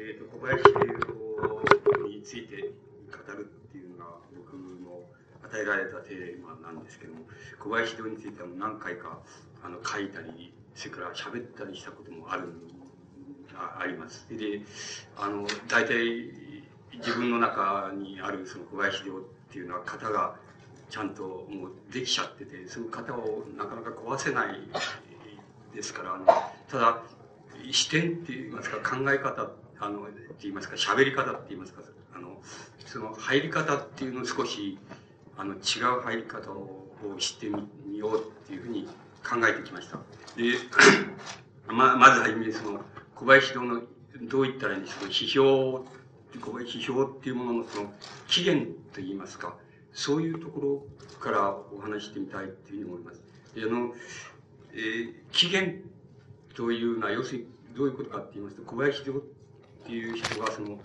え、と小林栄について語るっていうのが僕の与えられたテーマなんですけども小林城については何回かあの書いたりそれから喋ったりしたこともあるんあります。であの大体自分の中にあるその小林堂っていうのは型がちゃんともうできちゃっててその型をなかなか壊せないですからあのただ視点って言いますか考え方あのって言いますか喋り方って言いますかあのその入り方っていうのを少しあの違う入り方を知ってみようっていうふうに考えてきました。で、ままずはじめその小林堂のどう言ったらいいんですか批評小林批評っていうもののその起源といいますかそういうところからお話してみたいっていうふうに思います。であの、えー、起源というのは要するにどういうことかって言いますと小林堂っていう人がその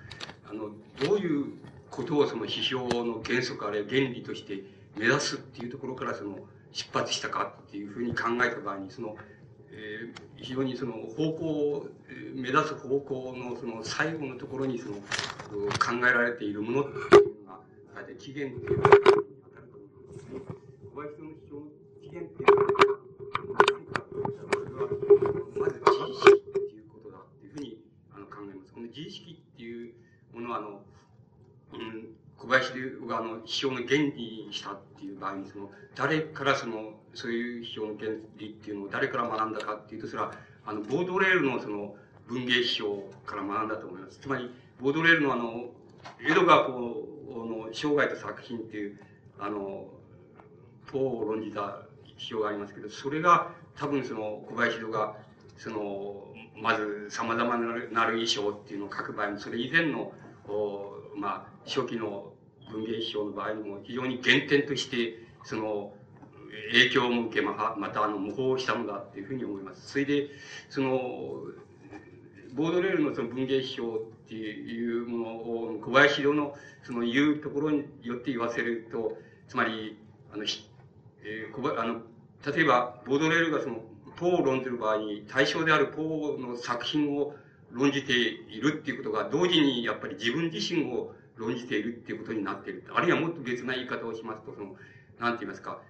あのどういうことをその批評の原則あるいは原理として目指すっていうところからその出発したかっていうふうに考えた場合にその、えー、非常にその方向目指す方向のその最後のところにその考えられているものっていうのが大体起源っていうのが当たると思いますね。小林の主張の起源っていうのは何かそれはまず自意識っていうことだっていうふうにあの考えます。この自意識っていうものはあのうん、小林があの批評の原理にしたっていう場合にその誰からそのそういう批評の原理っていうのを誰から学んだかっていうとそれはあのボードレールのその文芸批評から学んだと思います。つまりボードレールのあの江戸川ポーの生涯と作品っていうあのポーを論じた批評がありますけどそれが多分その小林がそのまず様々なるなる衣装っていうのを書く場合にそれ以前のおまあ初期の文芸批評の場合も非常に原点として、その、影響を受け、また、あの、模倣したのだっていうふうに思います。それで、その、ボードレールのその文芸批評っていうものを小林堂のその言うところによって言わせると、つまり、あの、えー、あの、例えば、ボードレールがその、ポーを論ずる場合に、対象であるポーの作品を論じているっていうことが、同時にやっぱり自分自身を論じているっていうことになっている。あるいはもっと別な言い方をしますと、その、なんて言いますか、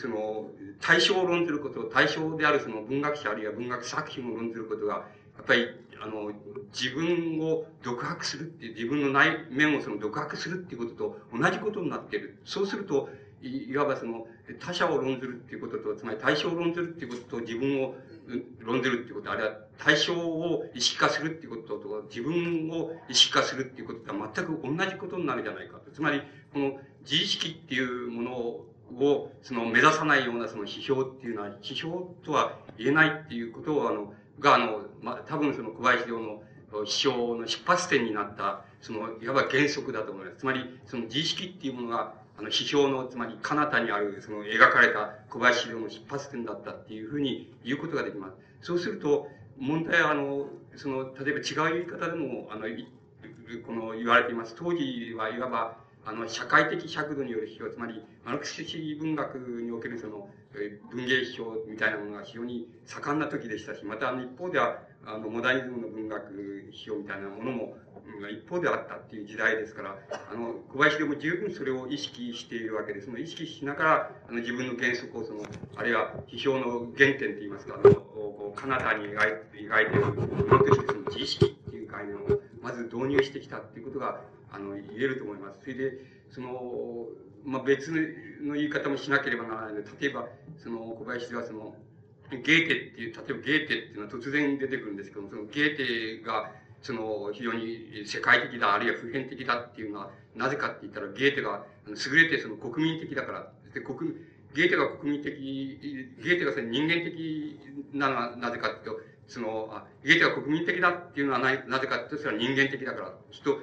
その、対象を論ずること、対象であるその文学者あるいは文学作品を論ずることが、やっぱり、あの、自分を独白するっていう、自分の内面をその独白するっていうことと同じことになっている。そうすると、いわばその、他者を論ずるっていうことと、つまり対象を論ずるっていうことと自分を論ずるっていうこと、あるいは対象を意識化するっていうことと、自分を意識化するっていうこととは全く同じことになるじゃないかと。つまり、この自意識っていうものを、その目指さないようなその批評っていうのは、批評とは言えないっていうことを、あの、が、あの、ま多分その小林陵の批評の出発点になった、その、いわば原則だと思います。つまり、その自意識っていうものが、あの、批評の、つまり、彼方にある、その、描かれた小林陵の出発点だったっていうふうに言うことができます。そうすると、問題は、あの、その、例えば違う言い方でも、あの、この、言われています。当時はいわば、あの、社会的尺度による批評、つまり、マルクス主義文学におけるその、文芸批評みたいなものが非常に盛んな時でしたし、また、あの、一方では、あの、モダニズムの文学批評みたいなものも、一方であったっていう時代ですから、あの、小林でも十分それを意識しているわけです。その意識しながら、あの、自分の原則をその、あるいは批評の原点といいますか、あの、こう、彼方に描い描いているものとして、その自意識っていう概念を、まず導入してきたっていうことが、あの、言えると思います。それで、その、まあ、別の言い方もしなければならないので、例えば、その、小林ではその、ゲーテっていう、例えばゲーテっていうのは突然出てくるんですけども、そのゲーテが、その、非常に世界的だ、あるいは普遍的だっていうのは、なぜかって言ったら、ゲーテが、優れてその国民的だから、で国ゲーテが国民的、ゲーテがその人間的なのはなぜかっていうと、その、あ、ゲーテは国民的だっていうのはななぜかってそれは人間的だから。きっと、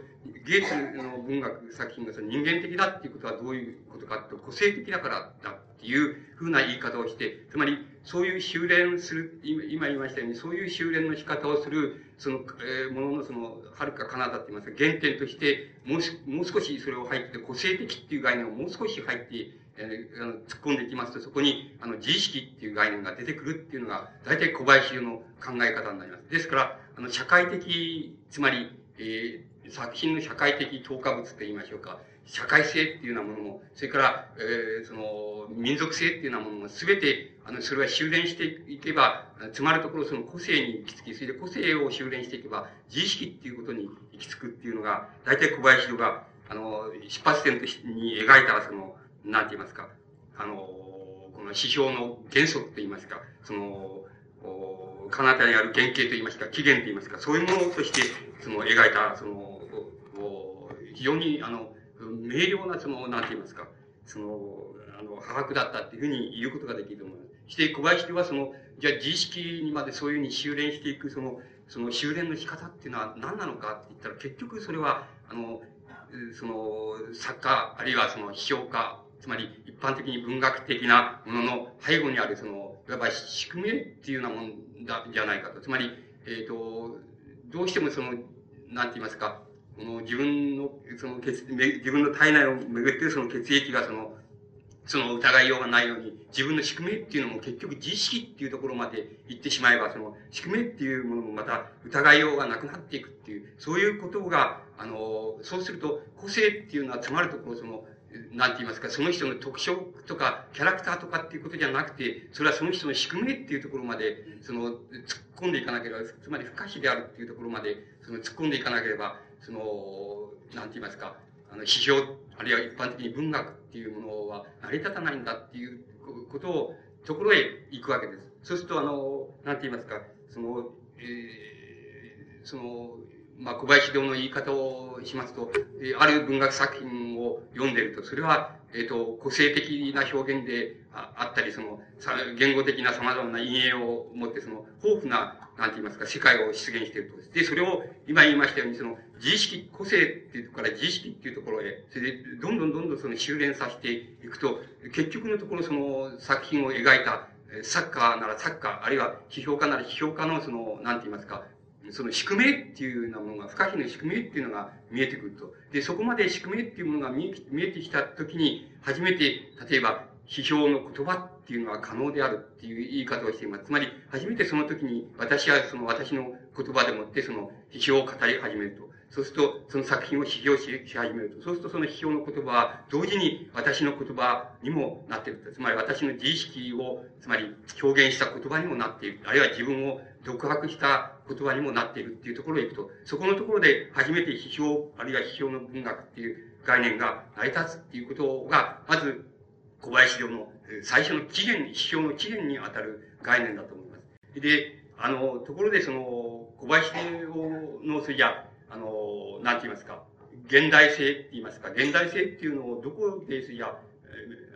ゲーテの文学作品がその人間的だっていうことはどういうことかっていうと個性的だからだっていうふうな言い方をして、つまり、そういう修練する、今言いましたように、そういう修練の仕方をする、その、えー、もののその、はるか彼方って言いますか、原点として、もう、もう少しそれを入って、個性的っていう概念をもう少し入って、えー、あの突っ込んでいきますと、そこに、あの、自意識っていう概念が出てくるっていうのが、大体小林流の考え方になります。ですから、あの、社会的、つまり、えー、作品の社会的投下物と言いましょうか、社会性っていうようなものも、それから、えー、その、民族性っていうようなものも、すべて、あの、それは修練していけば、つまるところその個性に行き着き、それで個性を修練していけば、自意識っていうことに行き着くっていうのが、大体小林戸が、あの、出発点としてに描いた、その、なんて言いますか、あの、この指標の原則と言いますか、その、彼方にある原型と言いますか、起源と言いますか、そういうものとして、その、描いた、その、非常に、あの、明瞭な、その、なんて言いますか、その、あの、把握だったっていうふうに言うことができると思います。して、小林ではその、じゃあ自意識にまでそういうふうに修練していく、その、その修練の仕方っていうのは何なのかって言ったら、結局それは、あの、その、作家、あるいはその、批評家、つまり一般的に文学的なものの背後にあるその、いわば宿命っていうようなもんだ、じゃないかと。つまり、えっ、ー、と、どうしてもその、なんて言いますか、この自分の、その血、自分の体内をめぐってその血液がその、その疑いようがないように、自分の宿命っていうのも結局自意識っていうところまで行ってしまえば、その宿命っていうものもまた疑いようがなくなっていくっていう、そういうことが、あの、そうすると個性っていうのはつまるところ、その、なんて言いますか、その人の特徴とか、キャラクターとかっていうことじゃなくて、それはその人の宿命っていうところまで、その、突っ込んでいかなければ、つまり不可避であるっていうところまで、その、突っ込んでいかなければ、その、なんて言いますか、あの、批評、あるいは一般的に文学っていうものは成り立たないんだっていうことを、ところへ行くわけです。そうすると、あの、なんて言いますか、その、えー、その、まあ、小林堂の言い方をしますと、ある文学作品を読んでると、それは、えっ、ー、と、個性的な表現であったり、その、言語的な様々な陰影を持って、その、豊富ななんて言いますか、世界を出現していると。で、それを、今言いましたように、その、自意識、個性っていうところから自意識っていうところへ、それで、どんどんどんどんその修練させていくと、結局のところその作品を描いた、サッカーならサッカー、あるいは批評家なら批評家のその、なんて言いますか、その宿命っていうようなものが、不可避の宿命っていうのが見えてくると。で、そこまで宿命っていうものが見えてきたときに、初めて、例えば、批評の言葉っていうのは可能であるっていう言い方をしています。つまり、初めてその時に私はその私の言葉でもってその批評を語り始めると。そうすると、その作品を批評し始めると。そうすると、その批評の言葉は、同時に私の言葉にもなっていると。つまり、私の自意識を、つまり、表現した言葉にもなっている。あるいは自分を独白した言葉にもなっているっていうところへ行くと、そこのところで初めて批評、あるいは批評の文学っていう概念が成り立つっていうことが、まず、小林陵の最初の起源、批評の起源にあたる概念だと思います。で、あの、ところでその、小林陵の、それじゃ、あの、なんて言いますか、現代性って言いますか、現代性っていうのをどこで、それじゃ、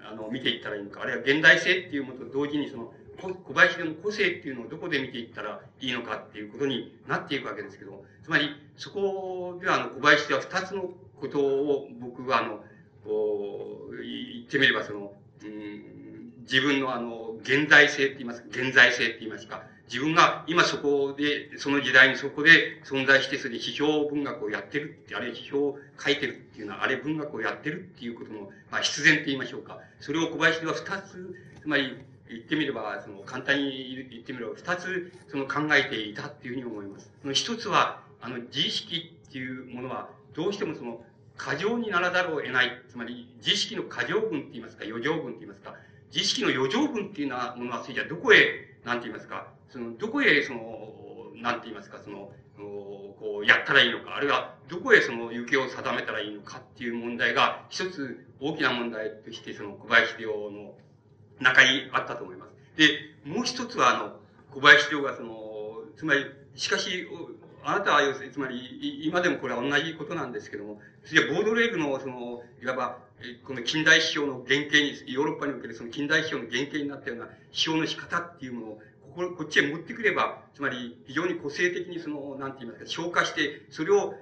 あの、見ていったらいいのか、あるいは現代性っていうものと同時にその、小林での個性っていうのをどこで見ていったらいいのかっていうことになっていくわけですけど、つまり、そこでは、あの、小林では二つのことを僕は、あの、言ってみれば、その、うん、自分のあの、現代性って言いますか、現在性って言いますか、自分が今そこで、その時代にそこで存在して、それで批評文学をやってるって、あれ批評を書いてるっていうのは、あれ文学をやってるっていうことの、まあ、必然って言いましょうか。それを小林では二つ、つまり、言ってみれば、その、簡単に言ってみれば、二つ、その考えていたっていうふうに思います。その一つは、あの、自意識っていうものは、どうしてもその、過剰にならざるを得ない。つまり、自意識の過剰分って言いますか、余剰分って言いますか、自意識の余剰分っていうようなものは、それじゃどこへ、なんて言いますか、その、どこへ、その、なんて言いますか、その、こう、やったらいいのか、あるいは、どこへその行方を定めたらいいのかっていう問題が、一つ大きな問題として、その小林陵の中にあったと思います。で、もう一つは、あの、小林陵がその、つまり、しかし、あなたは要するに、つまり、今でもこれは同じことなんですけども、それボードレーグの、その、いわば、この近代史表の原型に、ヨーロッパにおけるその近代史表の原型になったような史表の仕方っていうものを、こここっちへ持ってくれば、つまり非常に個性的にその、なんて言いますか、消化して、それを、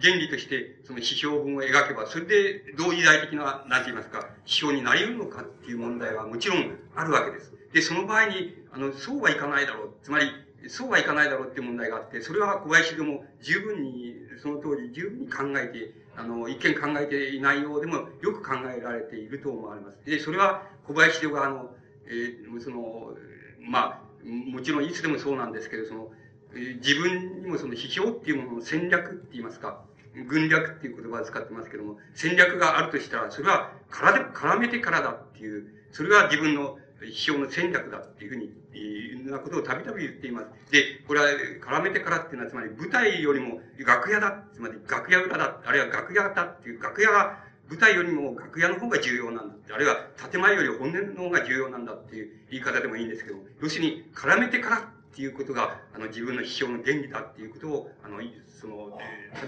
原理として、その指標文を描けば、それで同時代的な、なんて言いますか、指標になり得るのかっていう問題はもちろんあるわけです。で、その場合に、あの、そうはいかないだろう。つまり、そうはいかないだろうっていう問題があって、それは小林でも十分に、その当時十分に考えて、あの、一見考えていないようでもよく考えられていると思われます。で、それは小林では、あの、えー、その、まあ、もちろんいつでもそうなんですけど、その、自分にもその批評っていうものの戦略って言いますか、軍略っていう言葉を使ってますけども、戦略があるとしたら、それはからで、絡めてからだっていう、それが自分の批評の戦略だっていうふうに、いうなことをたびたび言っています。で、これは絡めてからっていうのは、つまり舞台よりも楽屋だ、つまり楽屋裏だ、あるいは楽屋だっていう楽屋が舞台よりも楽屋の方が重要なんだって、あるいは建前より本音の方が重要なんだっていう言い方でもいいんですけど要するに絡めてからっていうことが、あの、自分の批評の原理だっていうことを、あの、その、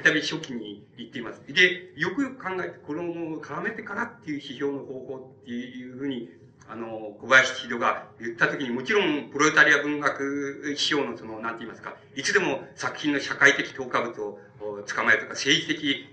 たび初期に言っています。で、よくよく考えて、この絡めてからっていう批評の方法っていうふうに、あの、小林千尋が言った時に、もちろん、プロレタリア文学批評のその、なんて言いますか、いつでも作品の社会的投下物を捕まえとか、政治的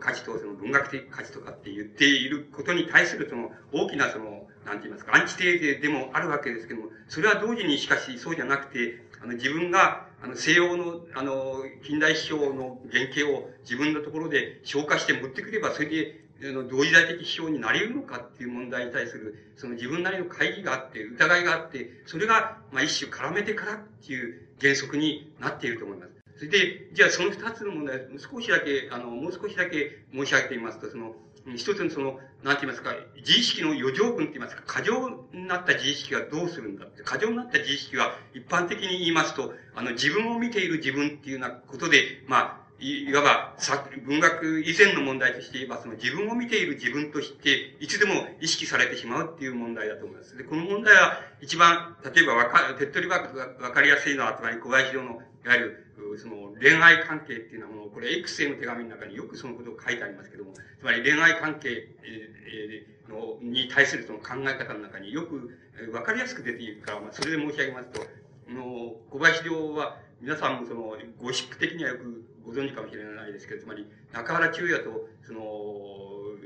価値とその文学的価値とかって言っていることに対するその大きなその、なんて言いますか、アンチテーゼでもあるわけですけども、それは同時にしかしそうじゃなくて、あの自分が、あの西洋の、あの、近代批評の原型を自分のところで消化して持ってくれば、それで、あの、同時代的批評になり得るのかっていう問題に対する、その自分なりの会議があって、疑いがあって、それが、まあ一種絡めてからっていう原則になっていると思います。それで、じゃあその二つの問題、少しだけ、あの、もう少しだけ申し上げてみますと、その、一つのその、なんて言いますか、自意識の余剰分って言いますか、過剰になった自意識がどうするんだって、過剰になった自意識は一般的に言いますと、あの、自分を見ている自分っていうようなことで、まあ、いわば、文学以前の問題として言えば、その自分を見ている自分として、いつでも意識されてしまうっていう問題だと思います。で、この問題は一番、例えばわか、手っ取り早くわかりやすいのは、つまり小林城の、いわゆる、その恋愛関係っていうのはもう、これ X への手紙の中によくそのことを書いてありますけども、つまり恋愛関係のに対するその考え方の中によくわかりやすく出ているから、まあ、それで申し上げますと、の小林亮は皆さんもその、ゴシック的にはよくご存知かもしれないですけど、つまり、中原中也と、その、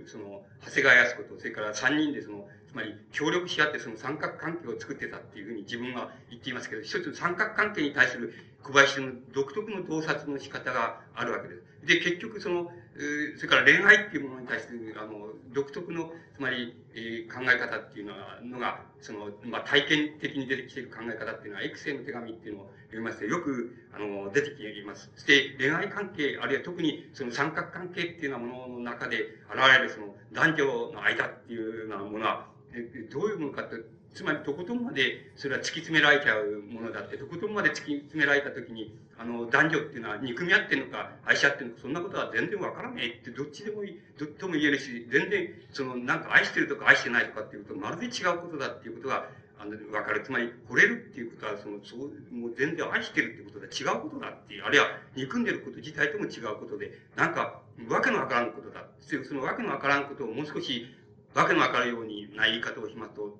その、長谷川康子と、それから三人でその、つまり、協力し合ってその三角関係を作ってたっていうふうに自分は言っていますけど、一つ三角関係に対する小林の独特の洞察の仕方があるわけです。で、結局その、それから恋愛っていうものに対する、あの、独特の、つまり、えー、考え方っていうのは、のが、その、まあ、体験的に出てきている考え方っていうのは、エクセの手紙っていうのを読みますと、よく、あの、出てきています。そして、恋愛関係、あるいは特に、その三角関係っていうようなものの中で現れる、その、男女の間っていうようなものは、どういうものかって、つまり、とことんまで、それは突き詰められちゃうものだって、とことんまで突き詰められたときに、あの、男女っていうのは憎み合ってるのか、愛し合ってるのか、そんなことは全然わからないって、どっちでもいい、どっとも言えるし、全然、その、なんか愛してるとか愛してないとかっていうことまるで違うことだっていうことが、あの、わかる。つまり、惚れるっていうことは、その、そう、もう全然愛してるってことは違うことだっていう、あるいは、憎んでること自体とも違うことで、なんか、わけのわからんことだ。そのわけのわからんことをもう少し、わけのわかるようにな言い方をしますと、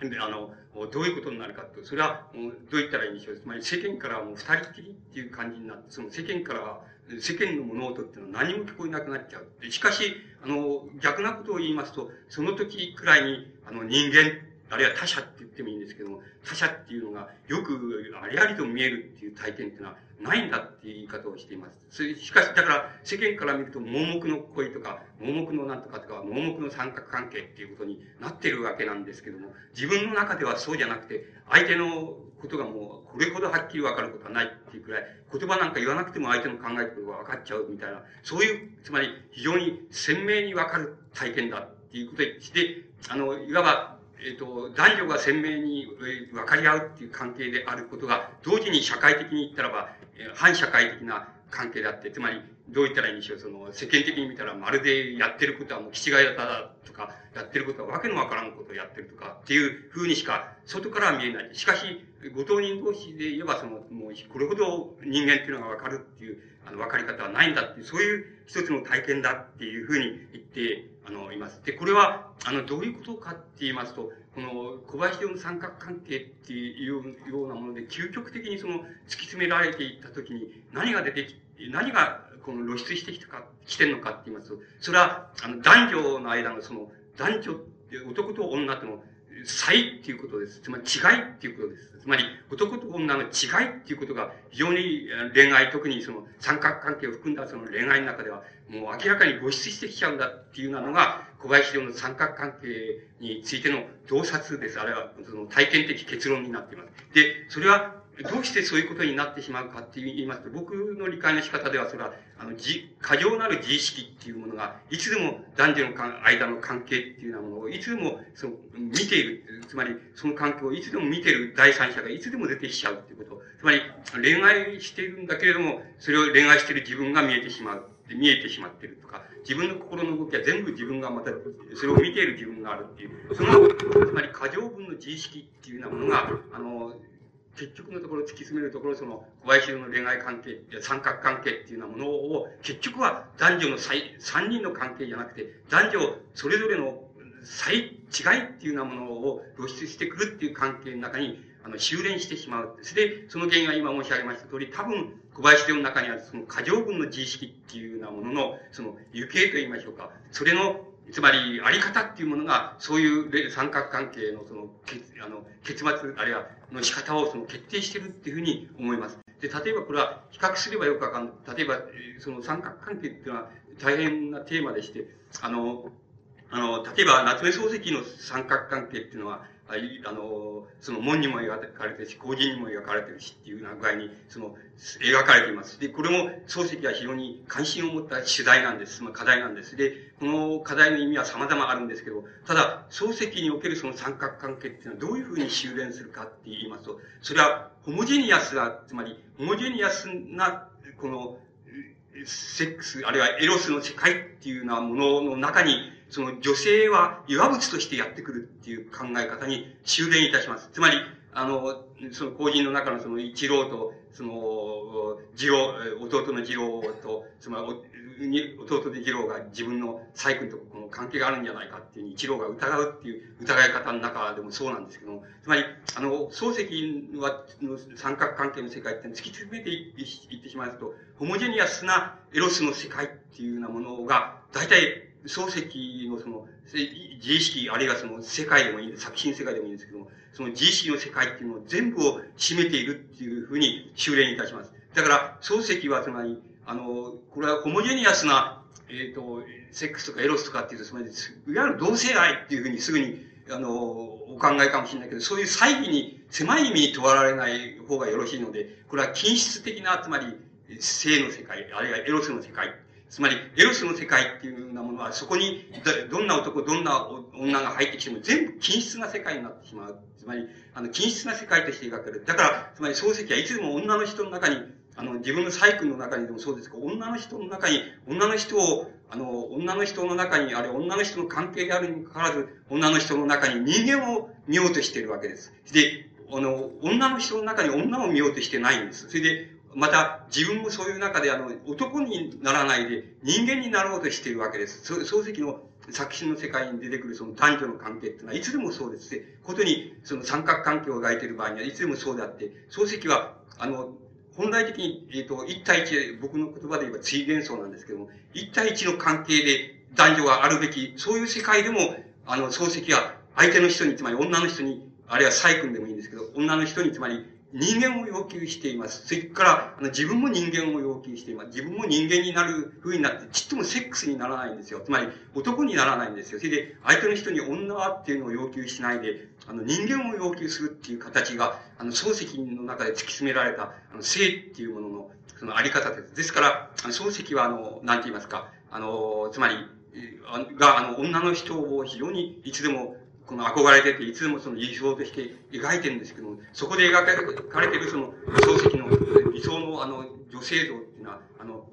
で、あの、どういうことになるかと、それは、どう言ったらいいんでしょう。つまり世間からはもう二人きりっていう感じになって、その世間からは、世間の物音っていうのは何も聞こえなくなっちゃう。しかし、あの、逆なことを言いますと、その時くらいに、あの、人間、あるいは他者って言ってもいいんですけども、他者っていうのがよくありありと見えるっていう体験っていうのはないんだっていう言い方をしています。それしかし、だから世間から見ると盲目の恋とか、盲目のなんとかとか、盲目の三角関係っていうことになってるわけなんですけども、自分の中ではそうじゃなくて、相手のことがもうこれほどはっきりわかることはないっていうくらい、言葉なんか言わなくても相手の考えてることが分かっちゃうみたいな、そういう、つまり非常に鮮明にわかる体験だっていうことでして、あの、いわばえっ、ー、と、男女が鮮明に分かり合うっていう関係であることが、同時に社会的に言ったらば、え反社会的な関係であって、つまり、どう言ったらいいんでしょう、その、世間的に見たらまるでやってることはもう、気違いだとか、やってることはわけのわからんことをやってるとか、っていう風にしか、外からは見えない。しかし、ご当人同士で言えば、その、もう、これほど人間っていうのがわかるっていう、あの、わかり方はないんだっていう、そういう一つの体験だっていう風に言って、あの、います。で、これは、あの、どういうことかって言いますと、この小林の三角関係っていうようなもので、究極的にその突き詰められていったときに、何が出てき、何がこの露出してきたか、来てんのかって言いますと、それは、あの、男女の間のその、男女って、男と女との差異っていうことです。つまり違いっていうことです。つまり男と女の違いっていうことが非常に恋愛、特にその三角関係を含んだその恋愛の中ではもう明らかに露出してきちゃうんだっていうのが小林陵の三角関係についての洞察です。あれはその体験的結論になっています。で、それはどうしてそういうことになってしまうかって言いますと、僕の理解の仕方では、それは、あの、じ、過剰なる自意識っていうものが、いつでも男女の間の関係っていうようなものを、いつでも、その、見ている、つまり、その関係をいつでも見ている第三者がいつでも出てきちゃうっていうこと。つまり、恋愛しているんだけれども、それを恋愛している自分が見えてしまう。見えてしまってるとか、自分の心の動きは全部自分がまた、それを見ている自分があるっていう、その、つまり過剰分の自意識っていうようなものが、あの、結局のところ突き詰めるところ、その、小林の恋愛関係、三角関係っていうようなものを、結局は男女の最、三人の関係じゃなくて、男女それぞれの最、違いっていうようなものを露出してくるっていう関係の中に、あの、修練してしまう。それで、その原因は今申し上げました通り、多分、小林の中にあるその過剰分の自意識っていうようなものの、その、行方と言いましょうか。それのつまり、あり方っていうものが、そういう三角関係のその、けあの、結末、あるいは、の仕方をその決定してるっていうふうに思います。で、例えばこれは、比較すればよくわかんない。例えば、その三角関係っていうのは大変なテーマでして、あの、あの、例えば、夏目漱石の三角関係っていうのは、あいあの、その門にも描かれてるし、工事にも描かれてるしっていうような具合に、その、描かれています。で、これも漱石は非常に関心を持った主題なんです。まあ、課題なんです。で、この課題の意味は様々あるんですけど、ただ、漱石におけるその三角関係っていうのはどういうふうに修練するかって言いますと、それは、ホモジェニアスな、つまり、ホモジェニアスな、この、セックス、あるいはエロスの世界っていうようなものの中に、その女性は岩物としてやってくるっていう考え方に修練いたします。つまり、あの、その皇人の中のその一郎と、その、次郎、弟の次郎と、つまり、弟で次郎が自分の細君とこの関係があるんじゃないかっていう一郎が疑うっていう疑い方の中でもそうなんですけども、つまり、あの、漱石は、の三角関係の世界って突き詰めていってしまうと、ホモジェニアスなエロスの世界っていうようなものが、大体、漱石のその、自意識、あるいはその世界でもいい、作品世界でもいいんですけども、その自意識の世界っていうのを全部を占めているっていうふうに修練いたします。だから、漱石はつまり、あの、これはホモジェニアスな、えっ、ー、と、セックスとかエロスとかっていうと、つまり、いわゆる同性愛っていうふうにすぐに、あの、お考えかもしれないけど、そういう猜疑に、狭い意味に問われない方がよろしいので、これは均質的な、つまり、性の世界、あるいはエロスの世界つまり、エロスの世界っていうようなものは、そこに、どんな男、どんな女が入ってきても、全部均質な世界になってしまう。つまり、あの、均質な世界として描かれる。だから、つまり、漱石はいつでも女の人の中に、あの、自分の細君の中にでもそうですけど、女の人の中に、女の人を、あの、女の人の中に、あるいは女の人の関係であるにもかかわらず、女の人の中に人間を見ようとしているわけです。で、あの、女の人の中に女を見ようとしてないんです。それで、また、自分もそういう中で、あの、男にならないで、人間になろうとしているわけです。漱石の作品の世界に出てくるその男女の関係っていうのは、いつでもそうです。ことに、その三角関係を描いている場合には、いつでもそうであって、漱石は、あの、本来的に、えっ、ー、と、一対一、僕の言葉で言えば追幻想なんですけども、一対一の関係で男女があるべき、そういう世界でも、あの、漱石は相手の人に、つまり女の人に、あるいは細君でもいいんですけど、女の人に、つまり人間を要求しています。それから、あの自分も人間を要求しています。自分も人間になる風になって、ちっともセックスにならないんですよ。つまり、男にならないんですよ。それで、相手の人に女はっていうのを要求しないで、あの、人間を要求するっていう形が、あの、漱石の中で突き詰められた、あの、性っていうものの、そのあり方です。ですから、あの漱石は、あの、なんて言いますか、あの、つまり、が、あの、女の人を非常にいつでもこの憧れてて、いつもその理想として描いてるんですけども、そこで描かれてるその、漱石の理想のあの、女性像っていうのは、あの、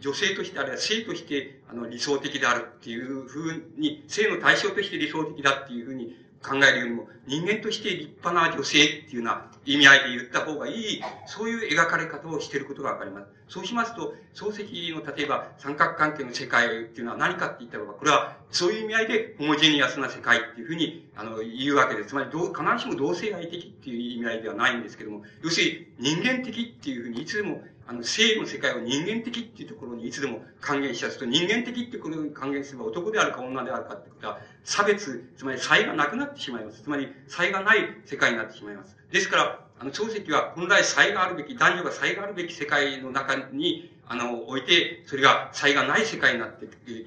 女性として、あるいは性として、あの、理想的であるっていうふうに、性の対象として理想的だっていうふうに考えるよりも、人間として立派な女性っていうような意味合いで言った方がいい、そういう描かれ方をしていることがわかります。そうしますと、漱石の例えば三角関係の世界っていうのは何かって言ったらば、これはそういう意味合いでホモジェニアスな世界っていうふうに、あの、言うわけです。つまり、どう必ずしも同性愛的っていう意味合いではないんですけども、要するに人間的っていうふうにいつでもあの、性の世界を人間的っていうところにいつでも還元しやすと、人間的っていうことに還元すれば男であるか女であるかってことは、差別、つまり差異がなくなってしまいます。つまり、差異がない世界になってしまいます。ですから、あの、漱石は本来差異があるべき、男女が差異があるべき世界の中に、あの、置いて、それが差異がない世界になって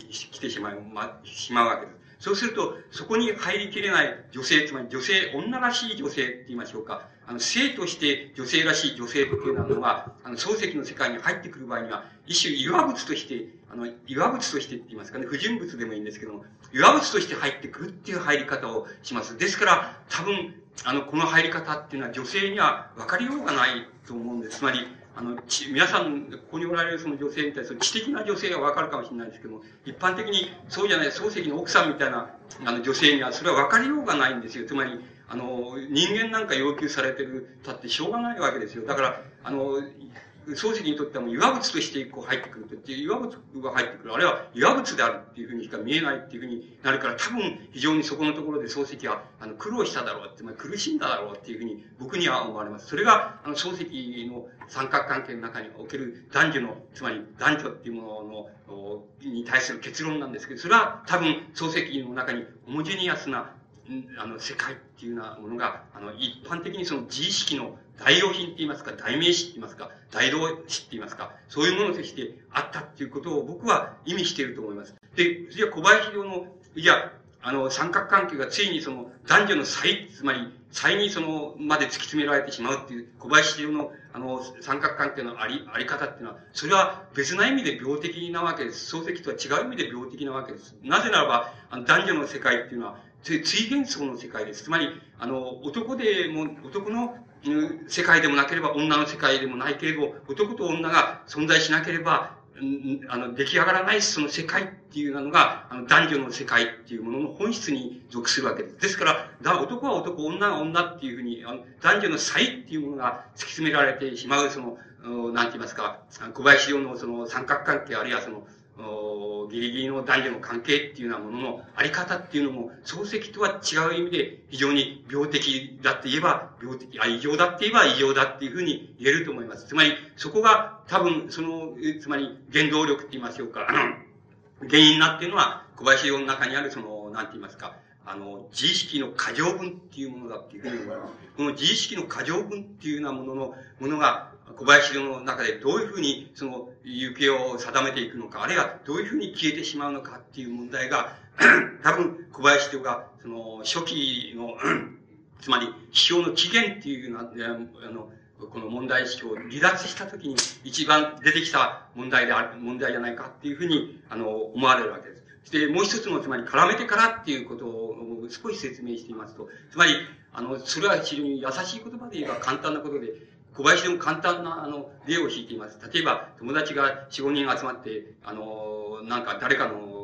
きてしまう、ま、しまうわけです。そうすると、そこに入りきれない女性、つまり女性、女らしい女性って言いましょうか。あの、性として女性らしい女性っていうのは、あの、漱石の世界に入ってくる場合には、一種岩物として、あの、岩物としてって言いますかね、不純物でもいいんですけども、岩物として入ってくるっていう入り方をします。ですから、多分、あの、この入り方っていうのは女性には分かりようがないと思うんです。つまり、あの、皆さん、ここにおられるその女性みたいな、知的な女性はわかるかもしれないですけども、一般的にそうじゃない、漱石の奥さんみたいな、あの、女性には、それはわかりようがないんですよ。つまり、あの、人間なんか要求されてる、たってしょうがないわけですよ。だから、あの、漱石にとってはもう岩物としてこう入ってくるっていう岩物が入ってくる。あるいは岩物であるっていうふうにしか見えないっていうふうになるから、多分非常にそこのところで漱石はあの苦労しただろうって、まあ、苦しんだだろうっていうふうに僕には思われます。それがあの漱石の三角関係の中における男女の、つまり男女っていうものの、に対する結論なんですけど、それは多分漱石の中にホモジェニアスなあの、世界っていうようなものが、あの、一般的にその自意識の代用品って言いますか、代名詞って言いますか、大動詞って言いますか、そういうものとしてあったっていうことを僕は意味していると思います。で、じゃ小林陵の、じゃあ、の、三角関係がついにその男女の差つまり、差にその、まで突き詰められてしまうっていう、小林陵の、あの、三角関係のあり、あり方っていうのは、それは別な意味で病的なわけです。漱石とは違う意味で病的なわけです。なぜならば、あの男女の世界っていうのは、つ追幻想の世界です。つまり、あの、男でも、男の世界でもなければ女の世界でもないけれど、男と女が存在しなければ、あの、出来上がらないその世界っていうのが、あの、男女の世界っていうものの本質に属するわけです。ですから、男は男、女は女っていうふうに、あの、男女の差異っていうものが突き詰められてしまう、その、なんて言いますか、小林洋のその三角関係、あるいはその、ギリギリの男女の関係っていうようなもののあり方っていうのも、漱石とは違う意味で非常に病的だって言えば、病的、あ、異常だって言えば異常だっていうふうに言えると思います。つまり、そこが多分、その、つまり原動力って言いましょうか、原因になっているのは、小林洋の中にあるその、なんて言いますか、あの、自意識の過剰分っていうものだっていうふうに思います。この自意識の過剰分っていうようなものの、ものが、小林の中でどういうふうにその行方を定めていくのか、あるいはどういうふうに消えてしまうのかっていう問題が、多分小林陵がその初期の、つまり批評の起源っていうような、あの、この問題意識を離脱したときに一番出てきた問題である、問題じゃないかっていうふうに、あの、思われるわけです。で、もう一つの、つまり絡めてからっていうことを少し説明してみますと、つまり、あの、それは非常に優しい言葉で言えば簡単なことで、小林でも簡単な、あの、例を引いています。例えば、友達が4、5人集まって、あの、なんか誰かの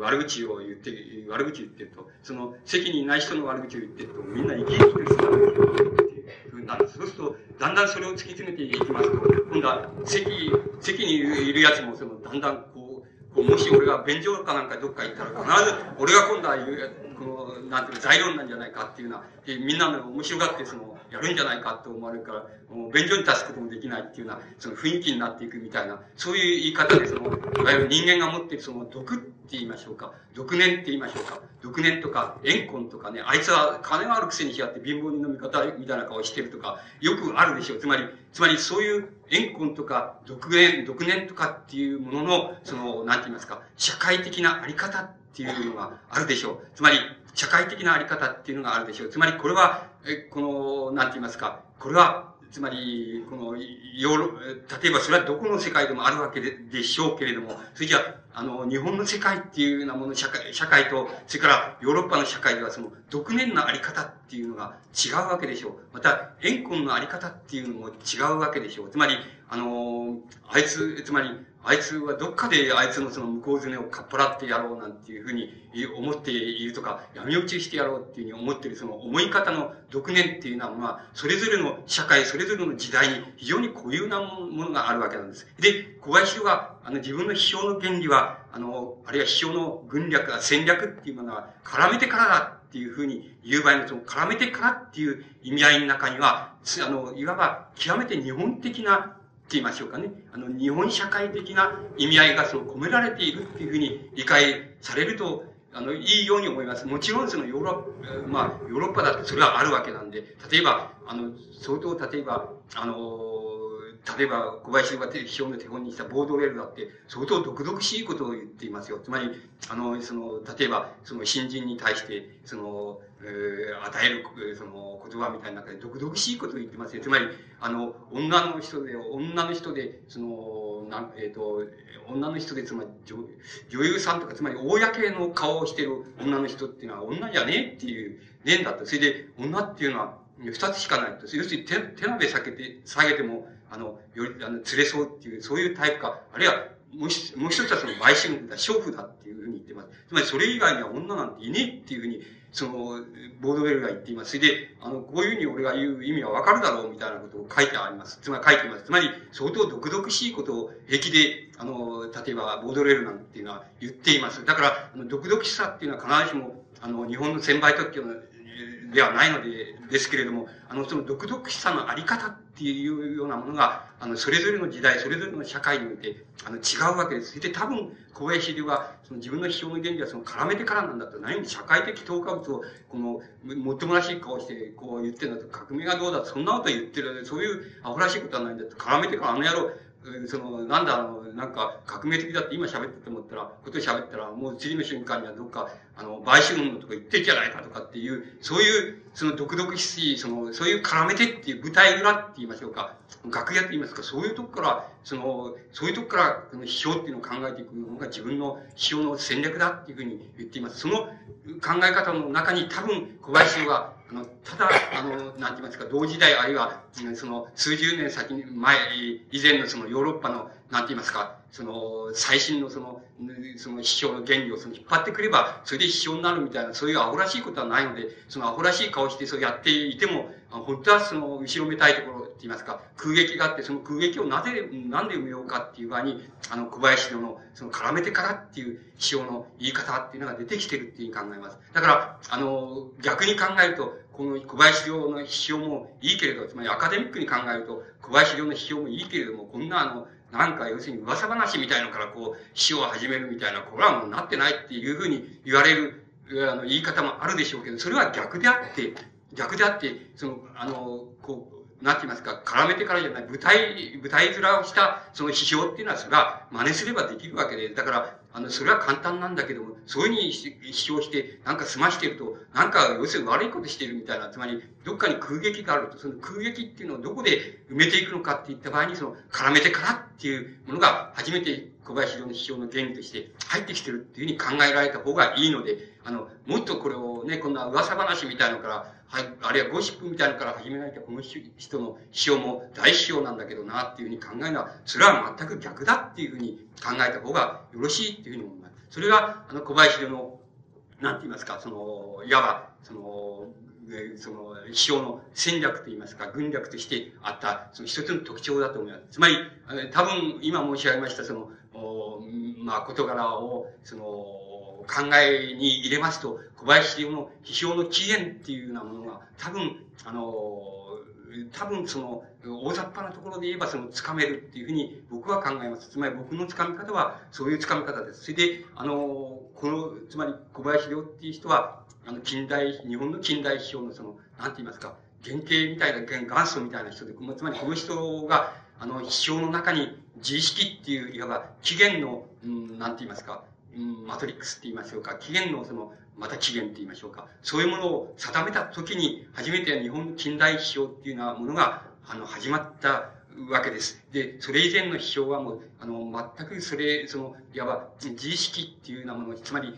悪口を言って、悪口言ってると、その席にいない人の悪口を言ってると、みんな生き生きとした悪口を言ってふうになる。そうすると、だんだんそれを突き詰めていきますと、今度は席、席にいる奴も、その、だんだんこう、こうもし俺が便所かなんかどっか行ったら、必ず、俺が今度は言う、この、なんていう材料なんじゃないかっていうのは、みんなの面白がって、その、やるんじゃないかって思われるから、もう便所に立つこともできないっていうような、その雰囲気になっていくみたいな、そういう言い方で、その、いわゆる人間が持っているその毒って言いましょうか、毒念って言いましょうか、毒念とか、怨恨とかね、あいつは金があるくせにしやって貧乏人の味方みたいな顔してるとか、よくあるでしょう。つまり、つまりそういう怨恨とか、毒念、毒念とかっていうものの、その、なんて言いますか、社会的なあり方っていうのがあるでしょう。つまり、社会的なあり方っていうのがあるでしょう。つまりこれは、え、この、なんて言いますか、これは、つまり、この、ヨーロ、例えばそれはどこの世界でもあるわけででしょうけれども、それじゃあの、日本の世界っていうようなもの、社会、社会と、それからヨーロッパの社会ではその、独年のあり方っていうのが違うわけでしょう。また、円婚のあり方っていうのも違うわけでしょう。つまり、あの、あいつ、つまり、あいつはどっかであいつのその向こうずをかっぱらってやろうなんていうふうに思っているとか、闇落ちしてやろうっていうふうに思っているその思い方の独年っていうのは、まあ、それぞれの社会、それぞれの時代に非常に固有なものがあるわけなんです。で、小林は、あの、自分の批評の原理は、あの、あるいは批評の軍略、戦略っていうものは絡めてからだっていうふうに言う場合の、その絡めてからっていう意味合いの中には、あの、いわば極めて日本的なって言いましょうかね。あの、日本社会的な意味合いがそう込められているっていうふうに理解されると、あの、いいように思います。もちろんそのヨーロッパ、まあ、ヨーロッパだってそれはあるわけなんで、例えば、あの、相当例えば、あの、例えば、小林が批評の手本にしたボードウェルだって、相当毒々しいことを言っていますよ。つまり、あの、その、例えば、その新人に対して、その、えー、与える、その、言葉みたいな中で毒々しいことを言ってますよ。つまり、あの、女の人で、女の人で、その、な、えっ、ー、と、女の人で、つまり女、女優さんとか、つまり、公の顔をしてる女の人っていうのは女じゃねえっていう念だった。それで、女っていうのは、二つしかないと。要するに手、手鍋下げて、下げても、あの、より、あの、釣れそうっていう、そういうタイプか、あるいは、もう一もう一つはその売春だ、娼婦だっていうふうに言ってます。つまりそれ以外には女なんていねえっていうふうに、その、ボードウェルが言っています。それで、あの、こういうふうに俺が言う意味はわかるだろうみたいなことを書いてあります。つまり書いてます。つまり、相当毒々しいことを平気で、あの、例えば、ボードウェルなんていうのは言っています。だから、あの毒々しさっていうのは必ずしも、あの、日本の専売特許ではないので、ですけれども、あの、その独々しさのあり方っていうようなものが、あの、それぞれの時代、それぞれの社会において、あの、違うわけです。で多分、小林流は、その自分の批評の原理はその絡めてからなんだと、何に社会的投下物を、この、もっともらしい顔して、こう言ってるんだと、革命がどうだと、そんなこと言ってる、そういうアホらしいことはないんだと、絡めてからあの野郎、その、なんだ、あの、なんか、革命的だって今喋ってて思ったら、こと喋ったら、もう次の瞬間にはどっか、あの、売春のとか言ってんじゃないかとかっていう、そういう、その独々しい、その、そういう絡めてっていう舞台裏って言いましょうか、楽屋って言いますか、そういうとこから、その、そういうとこから、その批評っていうのを考えていくのが自分の批評の戦略だっていうふうに言っています。その考え方の中に多分、小林は、あの、ただ、あの、なんて言いますか、同時代、あるいは、その、数十年先に、前、以前のそのヨーロッパの、なんて言いますか、その、最新のその、その秘書の原理をその引っ張ってくれば、それで秘書になるみたいな、そういうアホらしいことはないので、そのアホらしい顔してそうやっていても、本当はその、後ろめたいところって言いますか、空撃があって、その空撃をなぜ、なんで埋めようかっていう場合に、あの、小林の、その、絡めてからっていう批評の言い方っていうのが出てきてるっていうふうに考えます。だから、あの、逆に考えると、この小林陵の批評もいいけれど、つまりアカデミックに考えると、小林陵の批評もいいけれども、こんなあの、なんか要するに噂話みたいのからこう、詩を始めるみたいな、これはもうなってないっていうふうに言われる、あの、言い方もあるでしょうけど、それは逆であって、逆であって、その、あの、こう、なんて言いますか、絡めてからじゃない、舞台、舞台面をした、その批評っていうのは、それは真似すればできるわけで、だから、あの、それは簡単なんだけども、そういうふうに批評して、なんか済ましてると、なんか、要するに悪いことしてるみたいな、つまり、どっかに空撃があると、その空撃っていうのをどこで埋めていくのかっていった場合に、その、絡めてからっていうものが、初めて小林の批評の原理として入ってきてるっていうふうに考えられた方がいいので、あの、もっとこれをね、こんな噂話みたいのから、あるいはゴシップみたいのから始められたこの人の批評も大批評なんだけどなっていうふうに考えるのは、それは全く逆だっていうふうに考えた方がよろしいっていうふうに思います。それが、あの、小林の、なんて言いますか、その、いわば、その、その、批評の戦略と言いますか、軍略としてあった、その一つの特徴だと思います。つまり、多分、今申し上げました、その、まあ、事柄を、その、考えに入れますと、小林流の批評の起源っていうようなものが、多分、あの、多分その、大雑把なところで言えばその、掴めるっていうふうに僕は考えます。つまり僕の掴み方は、そういう掴み方です。それで、あの、この、つまり小林良っていう人は、あの、近代、日本の近代批評のその、なんて言いますか、原型みたいな、元祖みたいな人で、つまりこの人が、あの、批評の中に自意識っていう、いわば起源の、うん、なんて言いますか、マトリックスって言いましょうか、起源のその、また起源って言いましょうか。そういうものを定めた時に、初めて日本近代批評っていうようなものが、あの、始まったわけです。で、それ以前の批評はもう、あの、全くそれ、その、いわば、自意識っていうようなもの、つまり、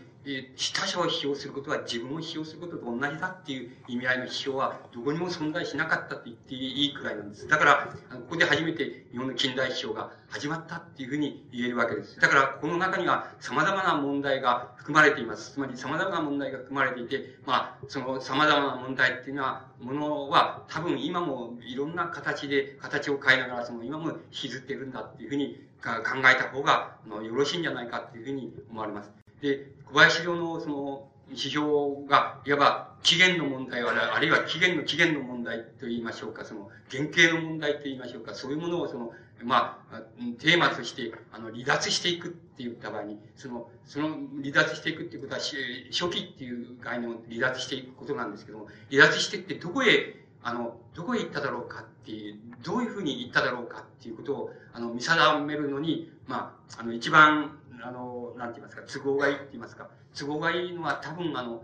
他者を批評することは自分を批評することと同じだっていう意味合いの批評はどこにも存在しなかったと言っていいくらいなんです。だから、ここで初めて日本の近代批評が始まったっていうふうに言えるわけです。だから、この中には様々な問題が含まれています。つまり様々な問題が含まれていて、まあ、その様々な問題っていうのは、ものは多分今もいろんな形で、形を変えながら、その今も引きずってるんだっていうふうに考えた方が、あの、よろしいんじゃないかっていうふうに思われます。で、小林陵のその、指標が、いわば起源の問題あるいは起源の起源の問題と言いましょうか、その原型の問題と言いましょうか、そういうものをその、まあ、テーマとして、あの、離脱していくって言った場合に、その、その離脱していくっていうことは、初期っていう概念を離脱していくことなんですけども、離脱していってどこへ、あの、どこへ行っただろうかっていう、どういうふうに行っただろうかっていうことを、あの、見定めるのに、まあ、あの、一番あの、なんて言いますか、都合がいいって言いますか、都合がいいのは多分あの、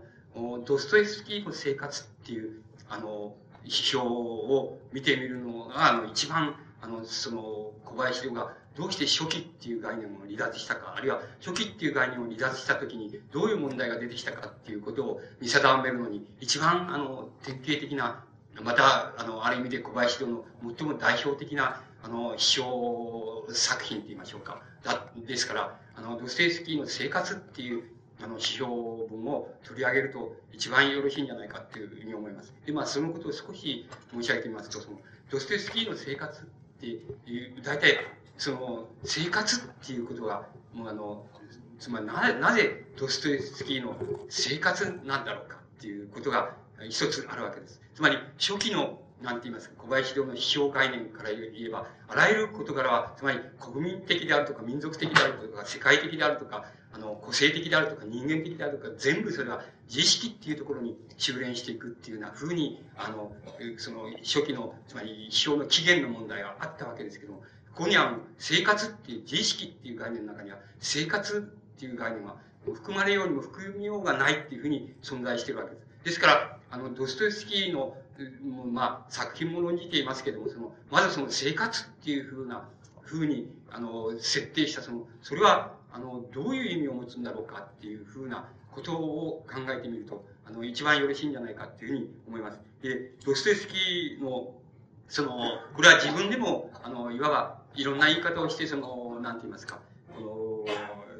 ドストエフスキーの生活っていう、あの、批評を見てみるのが、あの、一番、あの、その、小林陵がどうして初期っていう概念を離脱したか、あるいは初期っていう概念を離脱したときにどういう問題が出てきたかっていうことを見定めるのに、一番、あの、典型的な、また、あの、ある意味で小林陵の最も代表的な、あの、批評作品って言いましょうか。だ、ですから、あの、ドステイスキーの生活っていう、あの、指標文を取り上げると一番よろしいんじゃないかっていうふうに思います。で、まあ、そのことを少し申し上げてみますと、その、ドステイスキーの生活っていう、大体、その、生活っていうことが、もうあの、つまりなぜ、なぜドストエフスキーの生活なんだろうかっていうことが一つあるわけです。つまり、初期のなんて言いますか、小林陵の批評概念から言えば、あらゆる事柄は、つまり国民的であるとか、民族的であるとか、世界的であるとか、あの、個性的であるとか、人間的であるとか、全部それは自意識っていうところに修練していくっていうような風に、あの、その初期の、つまり批評の起源の問題があったわけですけども、ここには生活っていう、自意識っていう概念の中には、生活っていう概念は含まれようにも含みようがないっていうふうに存在してるわけです。ですから、あの、ドストエフスキーのまあ、作品も論じていますけれども、その、まずその生活っていうふうな、ふうに、あの、設定した、その、それは、あの、どういう意味を持つんだろうかっていうふうなことを考えてみると、あの、一番よろしいんじゃないかっていうふうに思います。で、ドストエフスキーの、その、これは自分でも、あの、いわば、いろんな言い方をして、その、なんて言いますか、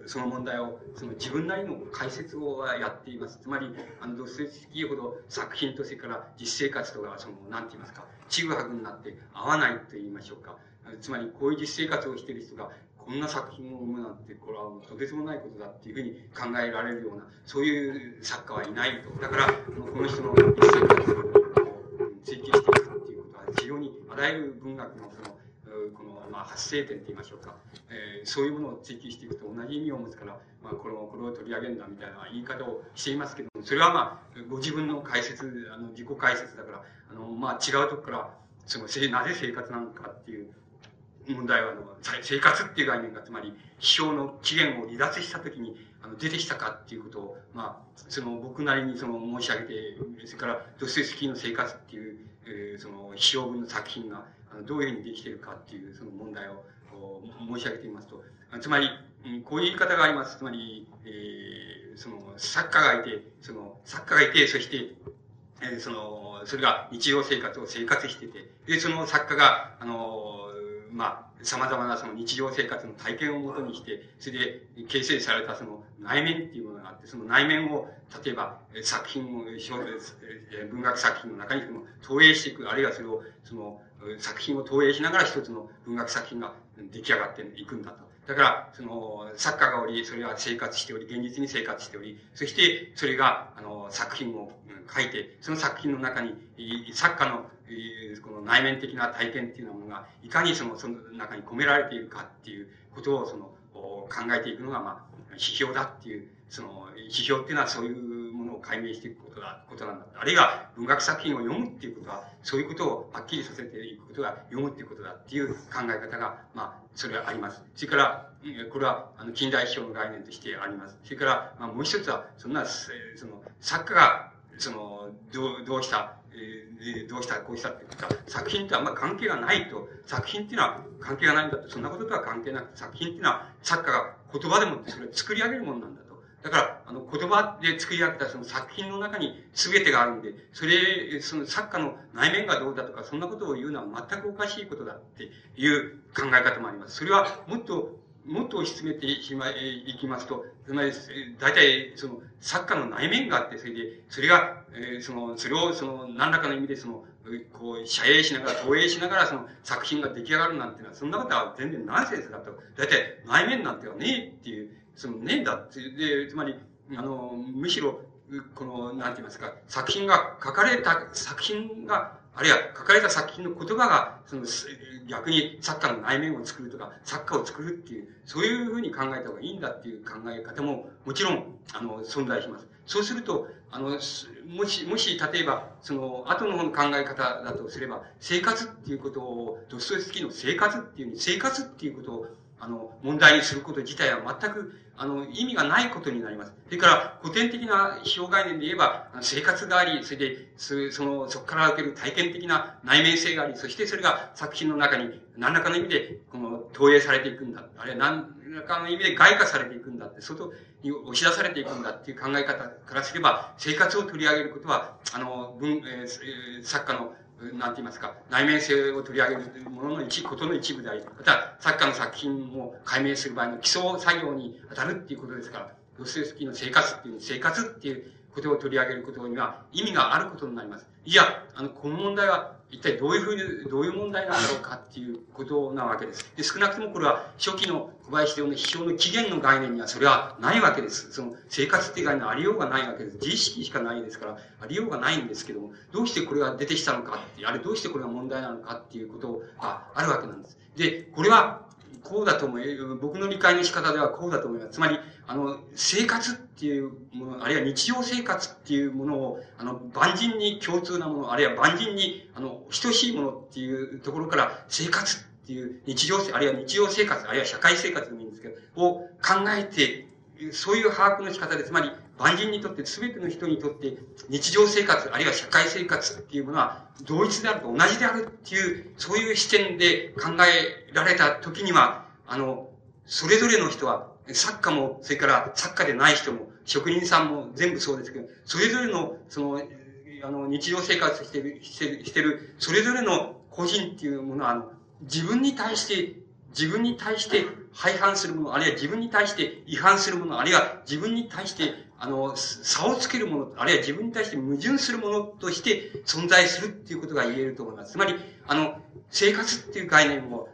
その問題を、その自分なりの解説をやっています。つまり、あの、ドストエフスキーほど作品とそれから実生活とか、その、なんて言いますか、ちぐはぐになって合わないと言いましょうか。つまり、こういう実生活をしている人が、こんな作品を生むなんて、これはとてつもないことだっていうふうに考えられるような、そういう作家はいないと。だから、この人の実生活を追求していくっていうことは、非常にあらゆる文学のその、この、まあ、発生点と言いましょうか。えー、そういうものを追求していくと同じ意味を持つから、まあ、この、これを取り上げるんだみたいな言い方をしていますけども、それはまあ、ご自分の解説、あの、自己解説だから、あの、まあ、違うとこから、その、なぜ生活なのかっていう問題は、あの、生活っていう概念が、つまり、批評の起源を離脱したときに、あの、出てきたかっていうことを、まあ、その、僕なりにその、申し上げて、それから、ドステスキーの生活っていう、えー、その、批評文の作品が、どういうふうにできているかっていうその問題を申し上げてみますと、つまり、こういう言い方があります。つまり、えー、その、作家がいて、その、作家がいて、そして、えー、その、それが日常生活を生活してて、で、その作家が、あの、まあ、様々なその日常生活の体験をもとにして、それで形成されたその内面っていうものがあって、その内面を、例えば作品を、文学作品の中にその投影していく、あるいはそれを、その作品を投影しながら一つの文学作品が出来上がっていくんだと。だから、その、作家がおり、それは生活しており、現実に生活しており、そして、それが、あの、作品を書いて、その作品の中に、作家の、この内面的な体験っていうものが、いかにその、その中に込められているかっていうことを、その、考えていくのが、まあ、批評だっていう、その、批評っていうのはそういうを解明していくことだ、ことなんだ。あるいは文学作品を読むっていうことは、そういうことをはっきりさせていくことが読むっていうことだっていう考え方が、まあ、それはあります。それから、これは、あの、近代批評の概念としてあります。それから、まあ、もう一つは、そんな、その、作家が、その、どう、どうした、えー、どうした、こうしたっていうか、作品ってあんま関係がないと、作品っていうのは関係がないんだと、そんなこととは関係なく、作品っていうのは作家が言葉でもってそれを作り上げるものなんだ。だから、あの、言葉で作り上げたその作品の中に全てがあるんで、それ、その作家の内面がどうだとか、そんなことを言うのは全くおかしいことだっていう考え方もあります。それはもっともっと押し詰めてしまい、いきますと、つまり、大体、その、作家の内面があって、それで、それが、えー、その、それを、その、何らかの意味で、その、こう、写影しながら、投影しながら、その、作品が出来上がるなんていうのは、そんなことは全然ナンセンスだと。大体、内面なんてはねえっていう、その、ねえんだって。で、つまり、あの、むしろ、この、なんて言いますか、作品が、書かれた作品が、あるいは書かれた作品の言葉が、その、逆に作家の内面を作るとか、作家を作るっていう、そういうふうに考えた方がいいんだっていう考え方も、もちろん、あの、存在します。そうすると、あの、もし、もし、例えば、その、後の方の考え方だとすれば、生活っていうことを、ドストエフスキーの生活っていうに、生活っていうことを、あの、問題にすること自体は全く、あの、意味がないことになります。それから、古典的な表概念で言えば、生活があり、それで、その、そこから受ける体験的な内面性があり、そしてそれが作品の中に何らかの意味で、この、投影されていくんだ。あるいは何らかの意味で外化されていくんだって、外に押し出されていくんだっていう考え方からすれば、生活を取り上げることは、あの、文、えー、作家のなんて言いますか、内面性を取り上げるものの一、ことの一部であり、また、作家の作品を解明する場合の基礎作業に当たるっていうことですから、ドステスキーの生活っていう、生活っていうことを取り上げることには意味があることになります。いや、あの、この問題は一体どういうふうに、どういう問題なんだろうかっていうことなわけです。で、少なくともこれは初期の小林陵の批評の起源の概念にはそれはないわけです。その生活っていう概念ありようがないわけです。自意識しかないですから、ありようがないんですけども、どうしてこれが出てきたのかって、あれどうしてこれが問題なのかっていうことがあるわけなんです。で、これはこうだと思う、僕の理解の仕方ではこうだと思います。つまり、あの、生活っていうもの、あるいは日常生活っていうものを、あの、万人に共通なもの、あるいは万人に、あの、等しいものっていうところから、生活っていう日常、あるいは日常生活、あるいは社会生活でもいいんですけど、を考えて、そういう把握の仕方で、つまり、万人にとって、すべての人にとって、日常生活、あるいは社会生活っていうものは、同一であると同じであるっていう、そういう視点で考えられた時には、あの、それぞれの人は、作家も、それから作家でない人も、職人さんも全部そうですけど、それぞれの、その、あの、日常生活してる、してる、してる、それぞれの個人っていうものは、あの、自分に対して、自分に対して廃反するもの、あるいは自分に対して違反するもの、あるいは自分に対して、あの、差をつけるもの、あるいは自分に対して矛盾するものとして存在するっていうことが言えると思います。つまり、あの、生活っていう概念も、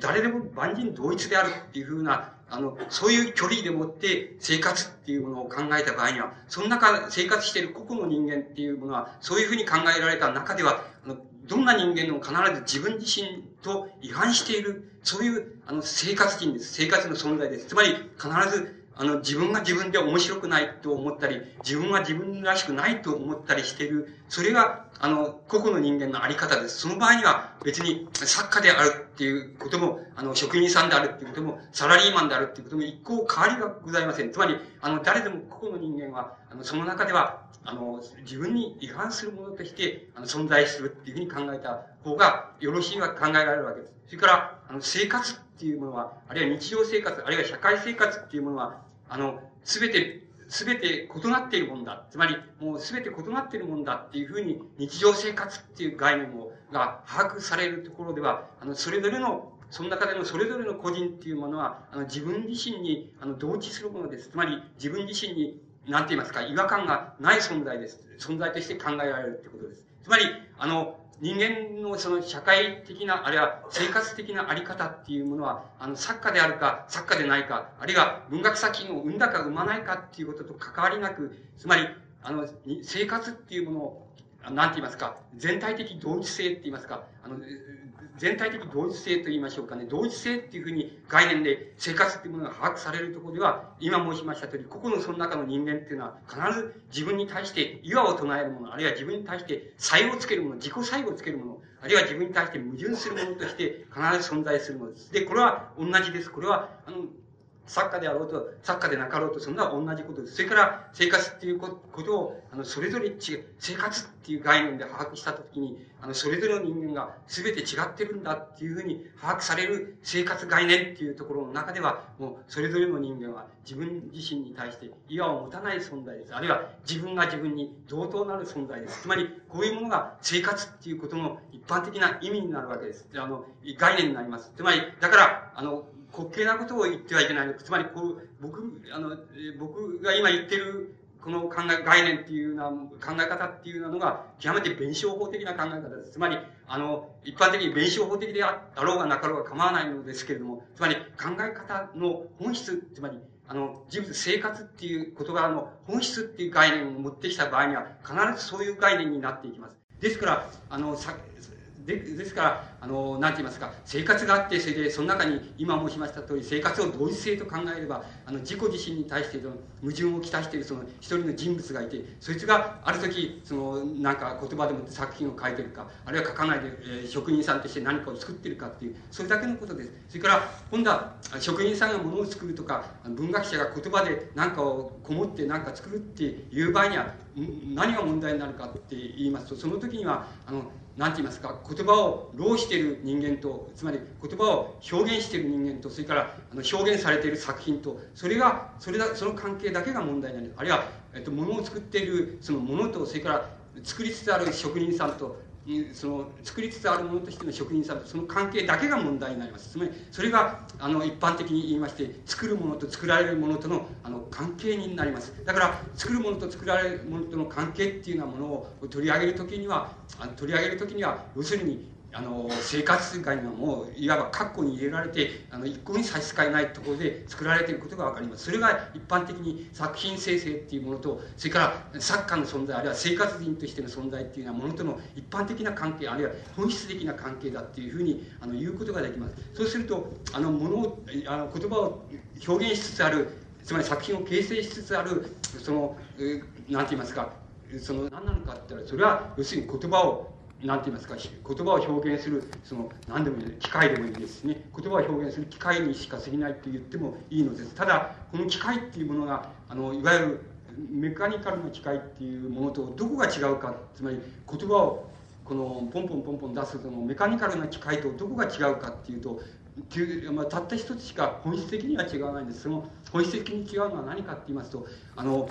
誰でも万人同一であるっていうふうな、あの、そういう距離でもって生活っていうものを考えた場合には、その中、生活している個々の人間っていうものは、そういうふうに考えられた中では、あの、どんな人間でも必ず自分自身と違反している、そういう、あの、生活人です。生活の存在です。つまり、必ず、あの、自分が自分で面白くないと思ったり、自分は自分らしくないと思ったりしている、それが、あの、個々の人間のあり方です。その場合には、別に作家であるっていうことも、あの、職人さんであるっていうことも、サラリーマンであるっていうことも一向変わりがございません。つまり、あの、誰でも個々の人間は、あの、その中では、あの、自分に違反するものとして、あの、存在するっていうふうに考えた方が、よろしいは考えられるわけです。それから、あの、生活っていうものは、あるいは日常生活、あるいは社会生活っていうものは、あの、すべて、すべて異なっているもんだ。つまり、もうすべて異なっているもんだっていうふうに、日常生活っていう概念を、が把握されるところでは、あの、それぞれのその中でのそれぞれの個人っていうものは、あの、自分自身に、あの、同一するものです。つまり、自分自身になんて言いますか、違和感がない存在です。存在として考えられるってことです。つまり、あの、人間のその社会的な、あるいは生活的なあり方っていうものは、あの、作家であるか、作家でないか、あるいは文学作品を生んだか生まないかっていうことと関わりなく、つまり、あの、生活っていうものを、なんて言いますか、全体的同一性って言いますか、あの、全体的同一性と言いましょうかね、同一性っていうふうに概念で生活っていうものが把握されるところでは、今申しました通り、個々のその中の人間っていうのは、必ず自分に対して岩を唱えるもの、あるいは自分に対して才をつけるもの、自己才をつけるもの、あるいは自分に対して矛盾するものとして必ず存在するものです。で、これは同じです。これは、あの、作家であろうと、作家でなかろうと、そんな同じことです。それから、生活っていうことを、あの、それぞれ違う、生活っていう概念で把握したときに、あの、それぞれの人間が全て違ってるんだっていうふうに把握される生活概念っていうところの中では、もう、それぞれの人間は自分自身に対して違和を持たない存在です。あるいは、自分が自分に同等なる存在です。つまり、こういうものが生活っていうことの一般的な意味になるわけです。あの、概念になります。つまり、だから、あの、滑稽なことを言ってはいけない。つまり、こう、僕、あの、僕が今言ってる、この考え、概念っていうような考え方っていうのが、極めて弁証法的な考え方です。つまり、あの、一般的に弁証法的であろうがなかろうが構わないのですけれども、つまり考え方の本質、つまり、あの、人物生活っていう言葉の本質っていう概念を持ってきた場合には、必ずそういう概念になっていきます。ですから、あの、さ、でですから、あの、なんて言いますか、生活があって、それで、その中に、今申しました通り、生活を同一性と考えれば、あの、自己自身に対しての矛盾をきたしている、その、一人の人物がいて、そいつがある時、その、なんか言葉でもって作品を書いてるか、あるいは書かないで、えー、職人さんとして何かを作ってるかっていう、それだけのことです。それから、今度は、職人さんが物を作るとか、文学者が言葉で何かをこもって何か作るっていう場合には、何が問題になるかって言いますと、その時には、あの、何て言いますか言葉を浪している人間とつまり言葉を表現している人間とそれからあの表現されている作品とそれがそれだその関係だけが問題になる。あるいは、えっと、物を作っているそのものとそれから作りつつある職人さんとその作りつつあるものとしての職人さんとその関係だけが問題になります。つまりそれがあの一般的に言いまして作るものと作られるものとのあの関係になります。だから作るものと作られるものとの関係っていうようなものを取り上げる時にはあの取り上げる時には要するにあの生活概念はもういわば括弧に入れられてあの一向に差し支えないところで作られていることが分かります。それが一般的に作品生成っていうものとそれから作家の存在あるいは生活人としての存在っていうようなものとの一般的な関係あるいは本質的な関係だっていうふうにあの言うことができます。そうするとあのものをあの言葉を表現しつつあるつまり作品を形成しつつあるその何て言いますかその何なのかって言ったらそれは要するに言葉をなんて言いますか、言葉を表現する、その、何でもいい、機械でもいいですしね。言葉を表現する機械にしか過ぎないって言ってもいいのです。ただ、この機械っていうものが、あの、いわゆるメカニカルの機械っていうものとどこが違うか、つまり言葉をこのポンポンポンポン出すそのメカニカルな機械とどこが違うかっていうとまあ、たった一つしか本質的には違わないんです。その本質的に違うのは何かって言いますとあの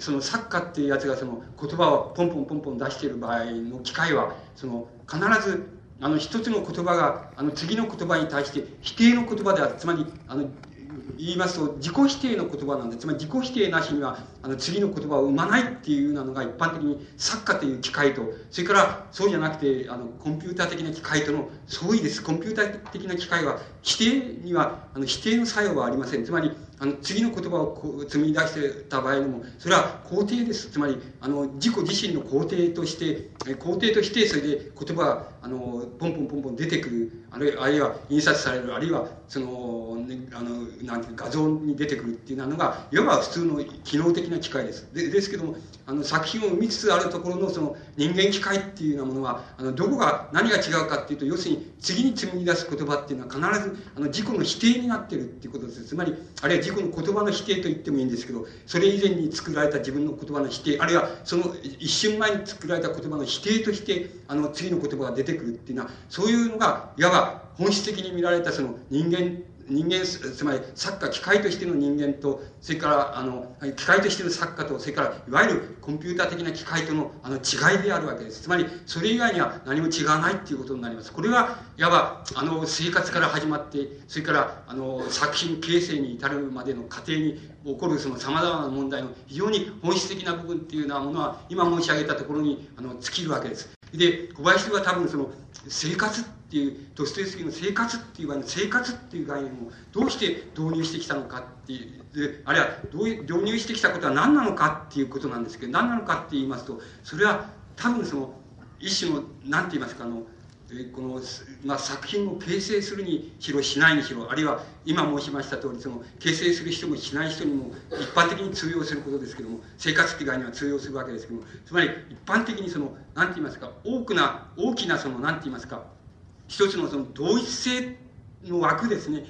その作家っていうやつがその言葉をポンポンポンポン出している場合の機会はその必ずあの一つの言葉があの次の言葉に対して否定の言葉である。つまりあの言いますと自己否定の言葉なんでつまり自己否定なしにはあの次の言葉を生まないっていうようなのが一般的に作家という機械とそれからそうじゃなくてあのコンピューター的な機械との相違です。コンピューター的な機械は否定にはあの否定の作用はありません。つまりあの次の言葉をこう積み出してた場合でもそれは肯定です。つまりあの自己自身の肯定として肯定としてそれで言葉があのポンポンポンポン出てくるあるいは印刷されるあるいはその、ね、あのなんて画像に出てくるっていうのがいわば普通の機能的な機械です。でですけどもあの作品を生みつつあるところのその人間機械っていうようなものはあのどこが何が違うかっていうと要するに次に紡ぎ出す言葉っていうのは必ずあの自己の否定になってるっていうことです。つまりあるいは自己の言葉の否定と言ってもいいんですけどそれ以前に作られた自分の言葉の否定あるいはその一瞬前に作られた言葉の否定としてあの次の言葉が出てくるっていうのはそういうのがいわば本質的に見られたその人間人間つまり作家機械としての人間とそれからあの機械としての作家とそれからいわゆるコンピューター的な機械とのあの違いであるわけです。つまりそれ以外には何も違わないっていうことになります。これはいわばあの生活から始まってそれからあの作品形成に至るまでの過程に起こるそのさまざまな問題の非常に本質的な部分っていうようなものは今申し上げたところにあの尽きるわけです。で小林は多分その生活ってていうドストエフスキーの生活っていう場合の生活っていう概念をどうして導入してきたのかっていうあるいはどう導入してきたことは何なのかっていうことなんですけど何なのかって言いますとそれは多分その一種の何て言いますかあのこの、まあ、作品を形成するにしろしないにしろあるいは今申しました通りその形成する人もしない人にも一般的に通用することですけども生活って概念は通用するわけですけどもつまり一般的にその何て言いますか多くな大きなその何て言いますか一つのその同一性の枠ですね。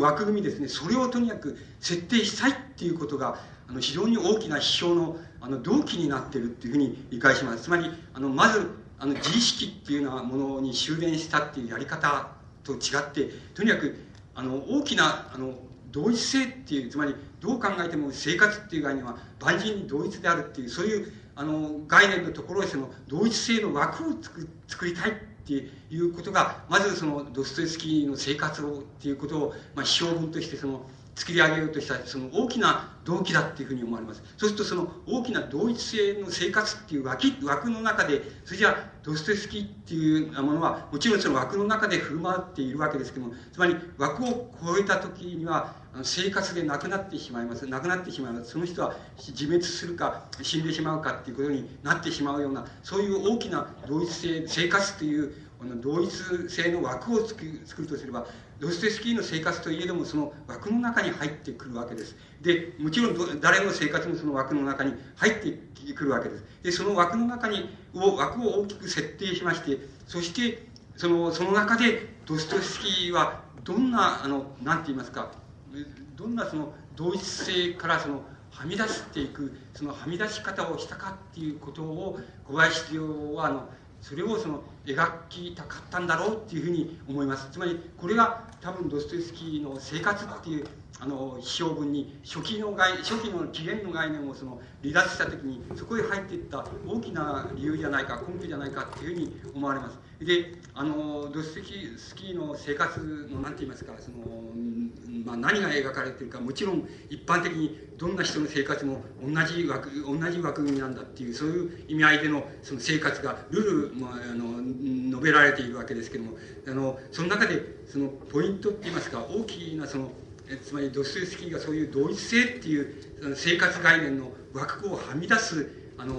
枠組みですね、それをとにかく設定したいっていうことが、あの、非常に大きな批評の、あの、動機になってるっていうふうに理解します。つまり、あの、まず、あの、自意識っていうようなものに修練したっていうやり方と違って、とにかく、あの、大きな、あの、同一性っていう、つまり、どう考えても生活っていう概念は万人に同一であるっていう、そういう、あの、概念のところでその、同一性の枠を作作りたいっていうことが、まずその、ドストエフスキーの生活をっていうことを、まあ、批評文としてその、作り上げようとしたその大きな動機だっていうふうに思われます。そうするとその大きな同一性の生活っていう枠枠の中で、それじゃドストエスキっていうものは、もちろんその枠の中で振る舞っているわけですけども、つまり枠を超えた時には、生活でなくなってしまいます。なくなってしまいます。その人は自滅するか死んでしまうかっていうことになってしまうような、そういう大きな同一性、生活という同一性の枠を作るとすれば、ドステスキーの生活といえどもその枠の中に入ってくるわけです。で、もちろん誰の生活もその枠の中に入ってくるわけです。で、その枠の中に、を枠を大きく設定しまして、そして、その、その中でドストエフスキーはどんな、あの、なんて言いますか、どんなその同一性からそのはみ出していく、そのはみ出し方をしたかっていうことを小林亮は、あの、それをその描きたかったんだろうっていうふうに思います。つまりこれが多分ドストエフスキーの生活っていうあの批評文に初期の概初期の起源の概念をその離脱した時にそこへ入っていった大きな理由じゃないか根拠じゃないかっていうふうに思われます。であのドストエフスキーの生活の何て言いますかその、まあ、何が描かれているかもちろん一般的にどんな人の生活も同じ枠同じ枠組みなんだっていうそういう意味合いでのその生活がルールもああの述べられているわけですけどもあのその中でそのポイントっていいますか大きなそのつまりドストエフスキーがそういう同一性っていう生活概念の枠をはみ出すあの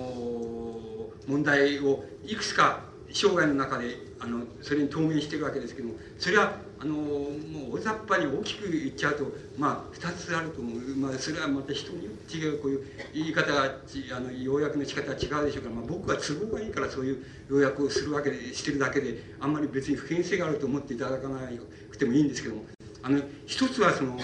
問題をいくつか生涯の中であのそれに当面しているわけですけどもそれはあのもう大雑把に大きく言っちゃうとまあ2つあると思う、まあ、それはまた人によって違うこういう言い方あの要約の仕方は違うでしょうから、まあ、僕は都合がいいからそういう要約をするわけでしてるだけであんまり別に普遍性があると思っていただかなくてもいいんですけどもあの一つはその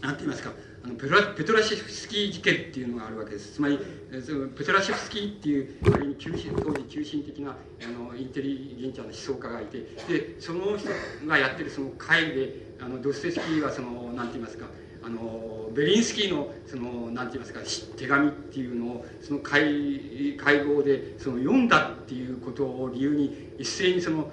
何て言いますかあのペトラペトラシフスキー事件っていうのがあるわけです。つまり、そのペトラシフスキーっていう、仮に中心当時中心的なあのインテリゲンチャーの思想家がいて、で、その人がやってるその会で、あのドステスキーはその、なんて言いますか、あのベリンスキーのそのなんて言いますか手紙っていうのをその会会合でその読んだっていうことを理由に一斉にその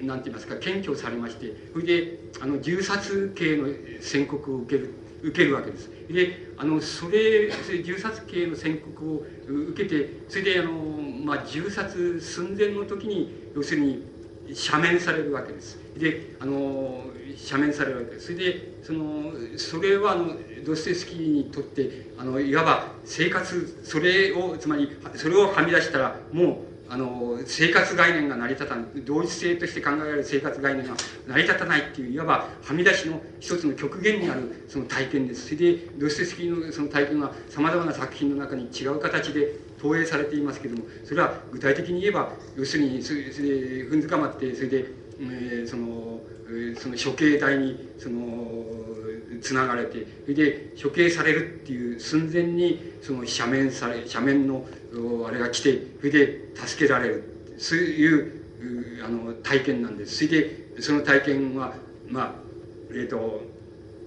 なんて言いますか検挙されましてそれであの銃殺刑の宣告を受ける受けるわけです。であのそれ銃殺刑の宣告を受けてそれであの、まあ、銃殺寸前の時に要するに赦免されるわけです。であの赦免されるわけです。それでそのそれはあのドステスキーにとってあのいわば生活それをつまりそれをはみ出したらもうあの生活概念が成り立たない同一性として考えられる生活概念が成り立たないっていういわばはみ出しの一つの極限にあるその体験です。それでドステスキーのその体験はさまざまな作品の中に違う形で投影されていますけれどもそれは具体的に言えば要するにそれで踏んづかまってそれで、えー、そのその処刑台にそのつながれてそれで処刑されるっていう寸前にその斜面され斜面のあれが来てそれで助けられる。そういうあの体験なんです。それでその体験はまあえっ、ー、と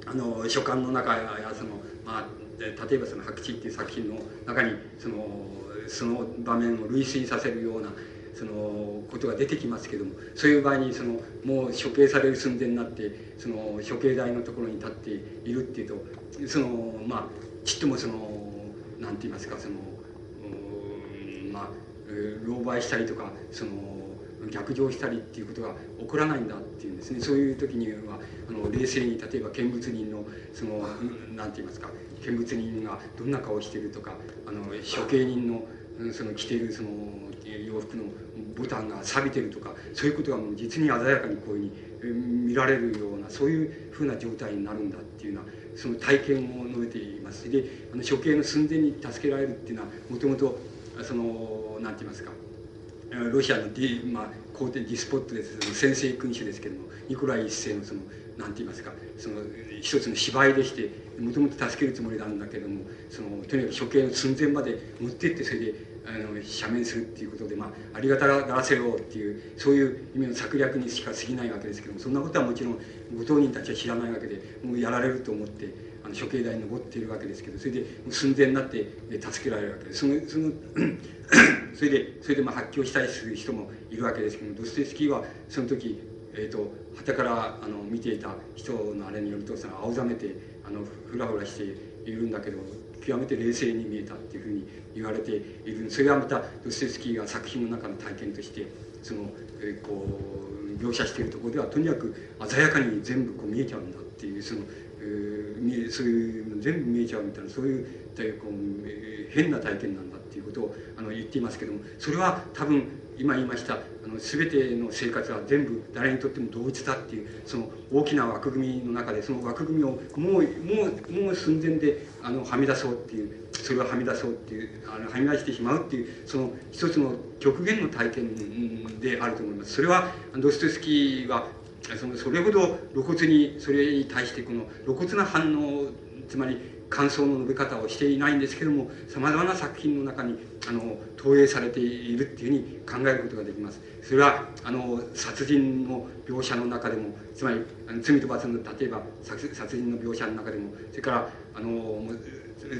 あの書簡の中やそのまあ例えばその「白地」っていう作品の中にそのその場面を類推させるようなそのことが出てきますけどもそういう場合にそのもう処刑される寸前になってその処刑台のところに立っているっていうとそのまあちっともその何て言いますかそのまあ狼狽したりとかその逆上したりっていうことが起こらないんだっていうんですねそういう時にはあの冷静に例えば見物人のその何て言いますか見物人がどんな顔してるとかあの処刑人のその着ているその洋服のボタンが錆びてるとかそういうことがもう実に鮮やかにこういうふうに見られるようなそういうふうな状態になるんだっていうようなその体験を述べています。であの処刑の寸前に助けられるっていうのはもともとその何て言いますかロシアの、まあ、皇帝ディスポットです先制君主ですけどもニコライ一世のそのなんて言いますかその一つの芝居でしてもともと助けるつもりなんだけどもそのとにかく処刑の寸前まで持ってってそれであの赦免するっていうことで、まあ、ありがたがらせようっていうそういう意味の策略にしか過ぎないわけですけどもそんなことはもちろんご当人たちは知らないわけでもうやられると思ってあの処刑台に登っているわけですけどそれで寸前になって助けられるわけです。そのそのそれでそれでまあ発狂したりする人もいるわけですけどもドステスキーはその時えーと、とからあの見ていた人のあれによるとその青ざめてあのふらふらしているんだけど極めて冷静に見えたっていうふうに言われているそれはまたドステスキーが作品の中の体験としてその、え、こう描写しているところではとにかく鮮やかに全部こう見えちゃうんだっていうその、えー、そういう全部見えちゃうみたいなそういうこう、えー、変な体験なんだっていうことをあの言っていますけどもそれは多分今言いましたあの全ての生活は全部誰にとっても同一だっていうその大きな枠組みの中でその枠組みをもうもうもう寸前であのはみ出そうっていうそれをはみ出そうっていうあのはみ出してしまうっていうその一つの極限の体験であると思います。それはドストエスキーはそのそれほど露骨にそれに対してこの露骨な反応つまり感想の述べ方をしていないんですけどもさまざまな作品の中にあの投影されているっていうふうに考えることができます。それはあの殺人の描写の中でもつまり罪と罰の例えば殺人の描写の中でもそれからあの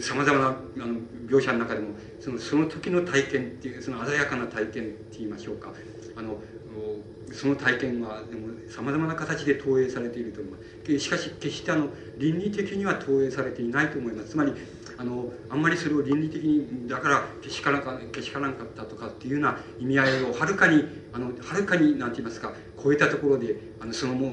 さまざまなあの描写の中でもそのその時の体験っていうその鮮やかな体験って言いましょうかあのその体験はさまざまな形で投影されていると思いますしかし決してあの倫理的には投影されていないと思います。つまりあのあんまりそれを倫理的にだからけしからかけしからんかったとかっていうような意味合いをはるかにあのはるかに何て言いますか超えたところであのそのもう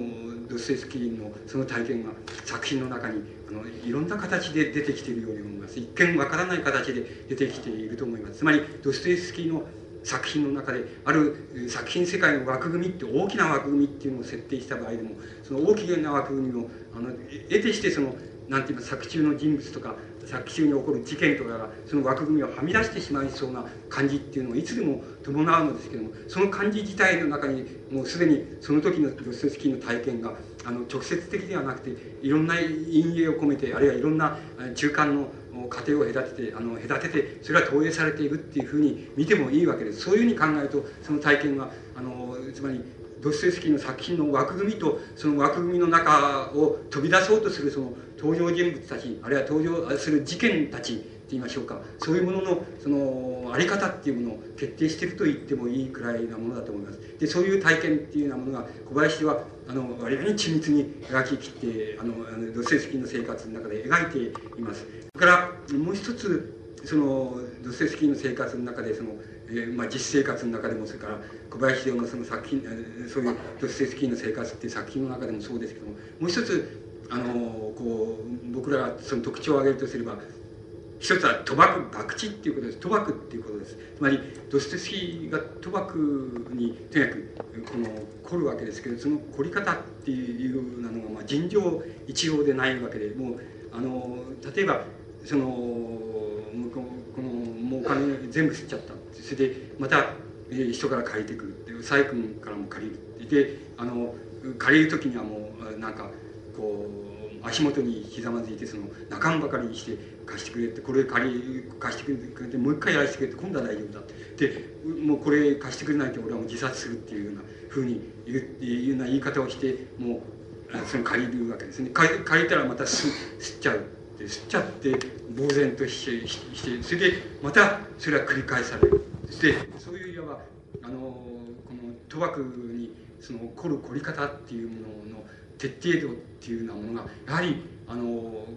ドステスキーのその体験が作品の中にあのいろんな形で出てきているように思います。一見わからない形で出てきていると思います。つまりドスエスキーの作品の中である作品世界の枠組みって大きな枠組みっていうのを設定した場合でもその大きな枠組みをあの得てしてそのなんて言います作中の人物とか作中に起こる事件とかがその枠組みをはみ出してしまいそうな感じっていうのをいつでも伴うのですけどもその感じ自体の中にもうすでにその時のロステスキーの体験があの直接的ではなくていろんな陰影を込めてあるいはいろんな中間の過程を隔ててあの隔ててそれは投影されているっていうふうに見てもいいわけです。そういうふうに考えるとその体験はあのつまりドステスキーの作品の枠組みとその枠組みの中を飛び出そうとするその登場人物たちあるいは登場する事件たち言いましょうか。そういうもののそのあり方っていうものを決定していると言ってもいいくらいなものだと思います。でそういう体験っていうようなものが小林はあの割に緻密に描き切ってあのドステスキーの生活の中で描いています。それからもう一つそのドステスキーの生活の中でそのえーまあ、実生活の中でもそれから小林秀夫のその作品そういうドステスキーの生活っていう作品の中でもそうですけどももう一つあのこう僕らがその特徴を挙げるとすれば一つは賭博博打っていうことです。賭博っていうことです。つまりドステスキーが賭博にとにかくこの凝るわけですけどその凝り方っていうなのが、まあ、尋常一様でないわけでもうあの例えばその向こうこのもうお金全部吸っちゃった。それでまた、えー、人から借りてくる。佐伯君からも借りる。であの借りる時にはもうなんかこう足元にひざまずいてその仲間ばかりにして貸してくれってこれ借り貸してくれてもう一回やらせてくれって今度は大丈夫だってでもうこれ貸してくれないと俺はもう自殺するっていうようなふうに言ういうような言い方をしてもうその借りるわけですね。借りたらまた吸吸っちゃうって吸っちゃって呆然としてしてそれでまたそれは繰り返されるでそういういわばあのこの賭博にその起こる凝り方っていうものの徹底度っていうようなものがやはりあの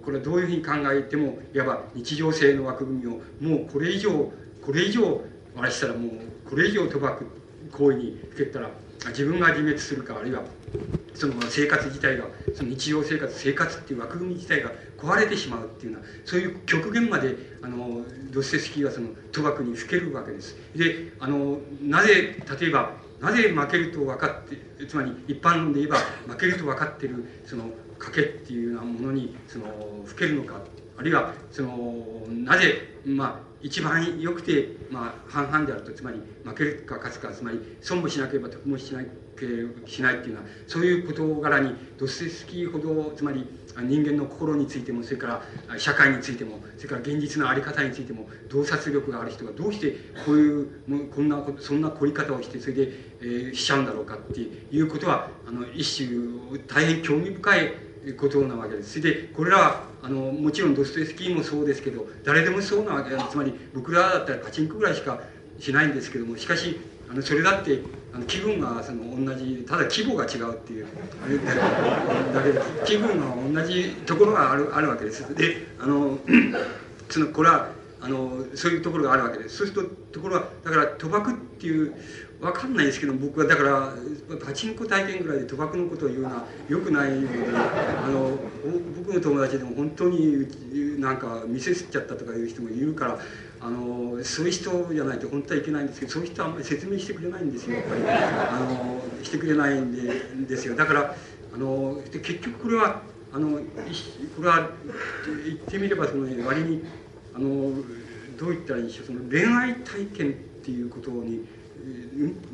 これはどういうふうに考えてもいわば日常性の枠組みをもうこれ以上これ以上あしたらもうこれ以上賭博行為にふけたら自分が自滅するかあるいはその生活自体がその日常生活生活っていう枠組み自体が壊れてしまうっていうようなそういう極限まであのドステスキーはその賭博にふけるわけです。であのなぜ例えばなぜ負けると分かってつまり一般で言えば負けると分かってるその賭けっていうようなものにそのふけるのかあるいはそのなぜまあ一番良くて、まあ、半々であるとつまり負けるか勝つかつまり損もしなければ得もしないしないっていうのはそういう事柄にドステスキーほどつまり人間の心についてもそれから社会についてもそれから現実の在り方についても洞察力がある人がどうしてこういうこんなそんな凝り方をしてそれで、えー、しちゃうんだろうかっていうことはあの一種大変興味深いことなわけです。それでこれらはあのもちろんドストエフスキーもそうですけど誰でもそうなわけです。つまり僕らだったらパチンコぐらいしかしないんですけどもしかしあのそれだってあの気分がその同じただ規模が違うっていうだけで気分が同じところがあるあるわけです。であのそのこれはあのそういうところがあるわけです。そうするとところはだから賭博っていうわかんないですけど僕はだからパチンコ体験ぐらいで賭博のことを言うのはよくないのであの僕の友達でも本当になんか見せすっちゃったとかいう人もいるからあのそういう人じゃないと本当はいけないんですけどそういう人はあんまり説明してくれないんですよやっぱり。あのしてくれないんでですよ。だからあの結局これはあのこれは言ってみればその、割にあのどう言ったらいいでしょうその恋愛体験っていうことに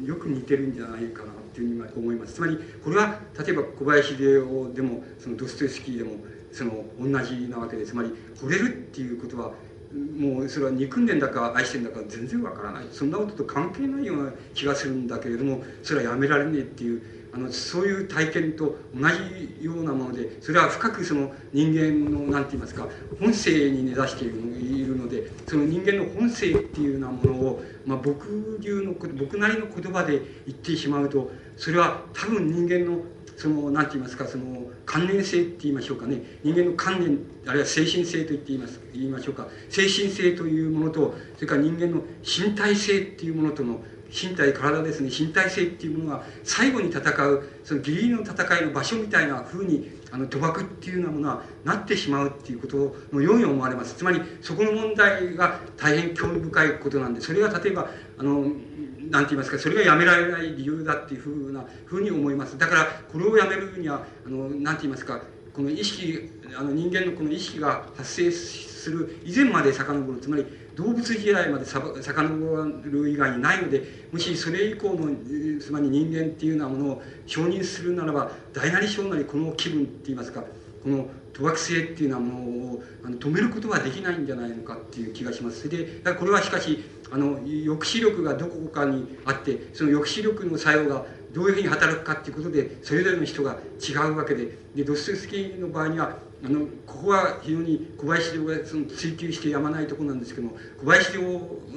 よく似てるんじゃないかなっていうふうに思います。つまりこれは例えば小林秀夫でもそのドストエフスキーでもその同じなわけでつまり惚れるっていうことはもうそれは憎んでんだか愛してんだか全然わからない。そんなことと関係ないような気がするんだけれどもそれはやめられねえっていうあのそういう体験と同じようなものでそれは深くその人間の何て言いますか本性に根ざしているのでその人間の本性っていうようなものを、まあ、僕流の僕なりの言葉で言ってしまうとそれは多分人間のその何て言いますかその関連性って言いましょうかね。人間の観念あるいは精神性と言って言います言いましょうか。精神性というものとそれから人間の身体性っていうものとの身体体ですね。身体性っていうものが最後に戦うその義理の戦いの場所みたいな風にあの賭博っていうようなものはなってしまうっていうことのように思われます。つまりそこの問題が大変興味深いことなんでそれが例えばあのなんて言いますかそれがやめられない理由だっていうふうなふうに思います。だからこれをやめるにはあのなんて言いますかこの意識あの人間のこの意識が発生する以前まで遡る。つまり動物時代まで遡る以外にないのでもしそれ以降のつまり人間っていうようなものを承認するならば大なり小なりこの気分って言いますかこの賭博性っていうようなものをあの止めることはできないんじゃないのかっていう気がします。でこれはしかしあの抑止力がどこかにあってその抑止力の作用がどういうふうに働くかっていうことでそれぞれの人が違うわけででドストエフスキーの場合にはあのここは非常に小林亮がその追求してやまないところなんですけども小林亮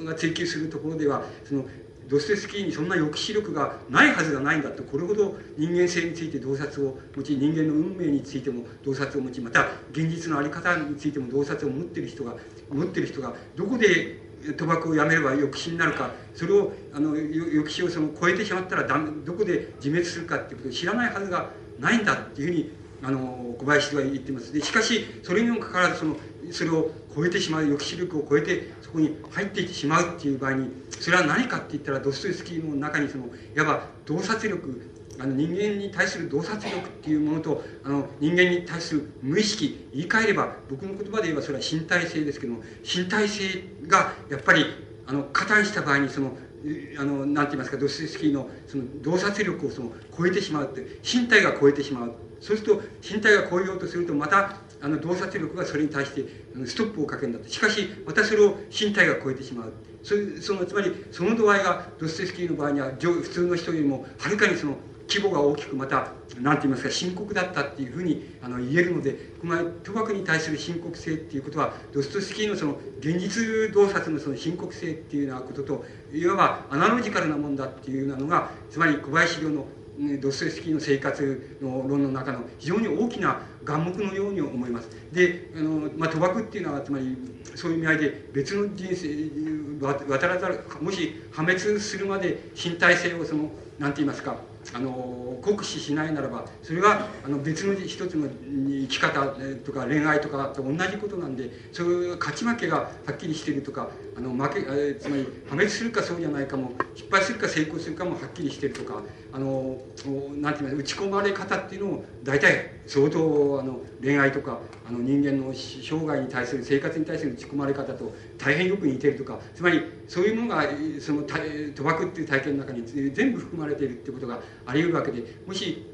が追求するところではそのドステスキーにそんな抑止力がないはずがないんだとこれほど人間性について洞察を持ち人間の運命についても洞察を持ちまた現実の在り方についても洞察を持ってる人が持ってる人がどこで賭博をやめれば抑止になるかそれをあの抑止をその超えてしまったらだどこで自滅するかっていうことを知らないはずがないんだっていうふうにあの小林は言ってます。でしかしそれにもかかわらずそのそれを超えてしまう抑止力を超えてそこに入っていってしまうっていう場合にそれは何かって言ったらドストエフスキーの中にそのいわば洞察力あの人間に対する洞察力っていうものとあの人間に対する無意識言い換えれば僕の言葉で言えばそれは身体性ですけども身体性がやっぱりあの加担した場合にそのあのなんて言いますかドストエフスキーのその洞察力をその超えてしまうって身体が超えてしまう。そうすると身体が超えようとするとまたあの洞察力がそれに対してストップをかけるんだとしかしまたそれを身体が超えてしまう。そそのつまりその度合いがドステスキーの場合には普通の人よりもはるかにその規模が大きくまた何て言いますか深刻だったっていうふうにあの言えるのでこの賭博に対する深刻性っていうことはドストスキーのその現実洞察のその深刻性っていうようなことといわばアナロジカルなもんだっていうようなのがつまり小林陵のドストエフスキーの生活の論の中の非常に大きな眼目のように思います。で、あのまあ、賭博っていうのはつまりそういう意味合いで別の人生渡らざるもし破滅するまで身体性をその何て言いますかあの酷使しないならばそれはあの別の一つの生き方とか恋愛とかと同じことなんでそういう勝ち負けがはっきりしてるとかあの負けつまり破滅するかそうじゃないかも失敗するか成功するかもはっきりしてるとかあのなんています打ち込まれ方っていうのを大体相当あの恋愛とかあの人間の生涯に対する生活に対する打ち込まれ方と大変よく似てるとかつまりそういうものがその賭博っていう体験の中に全部含まれているってことがあり得るわけでもし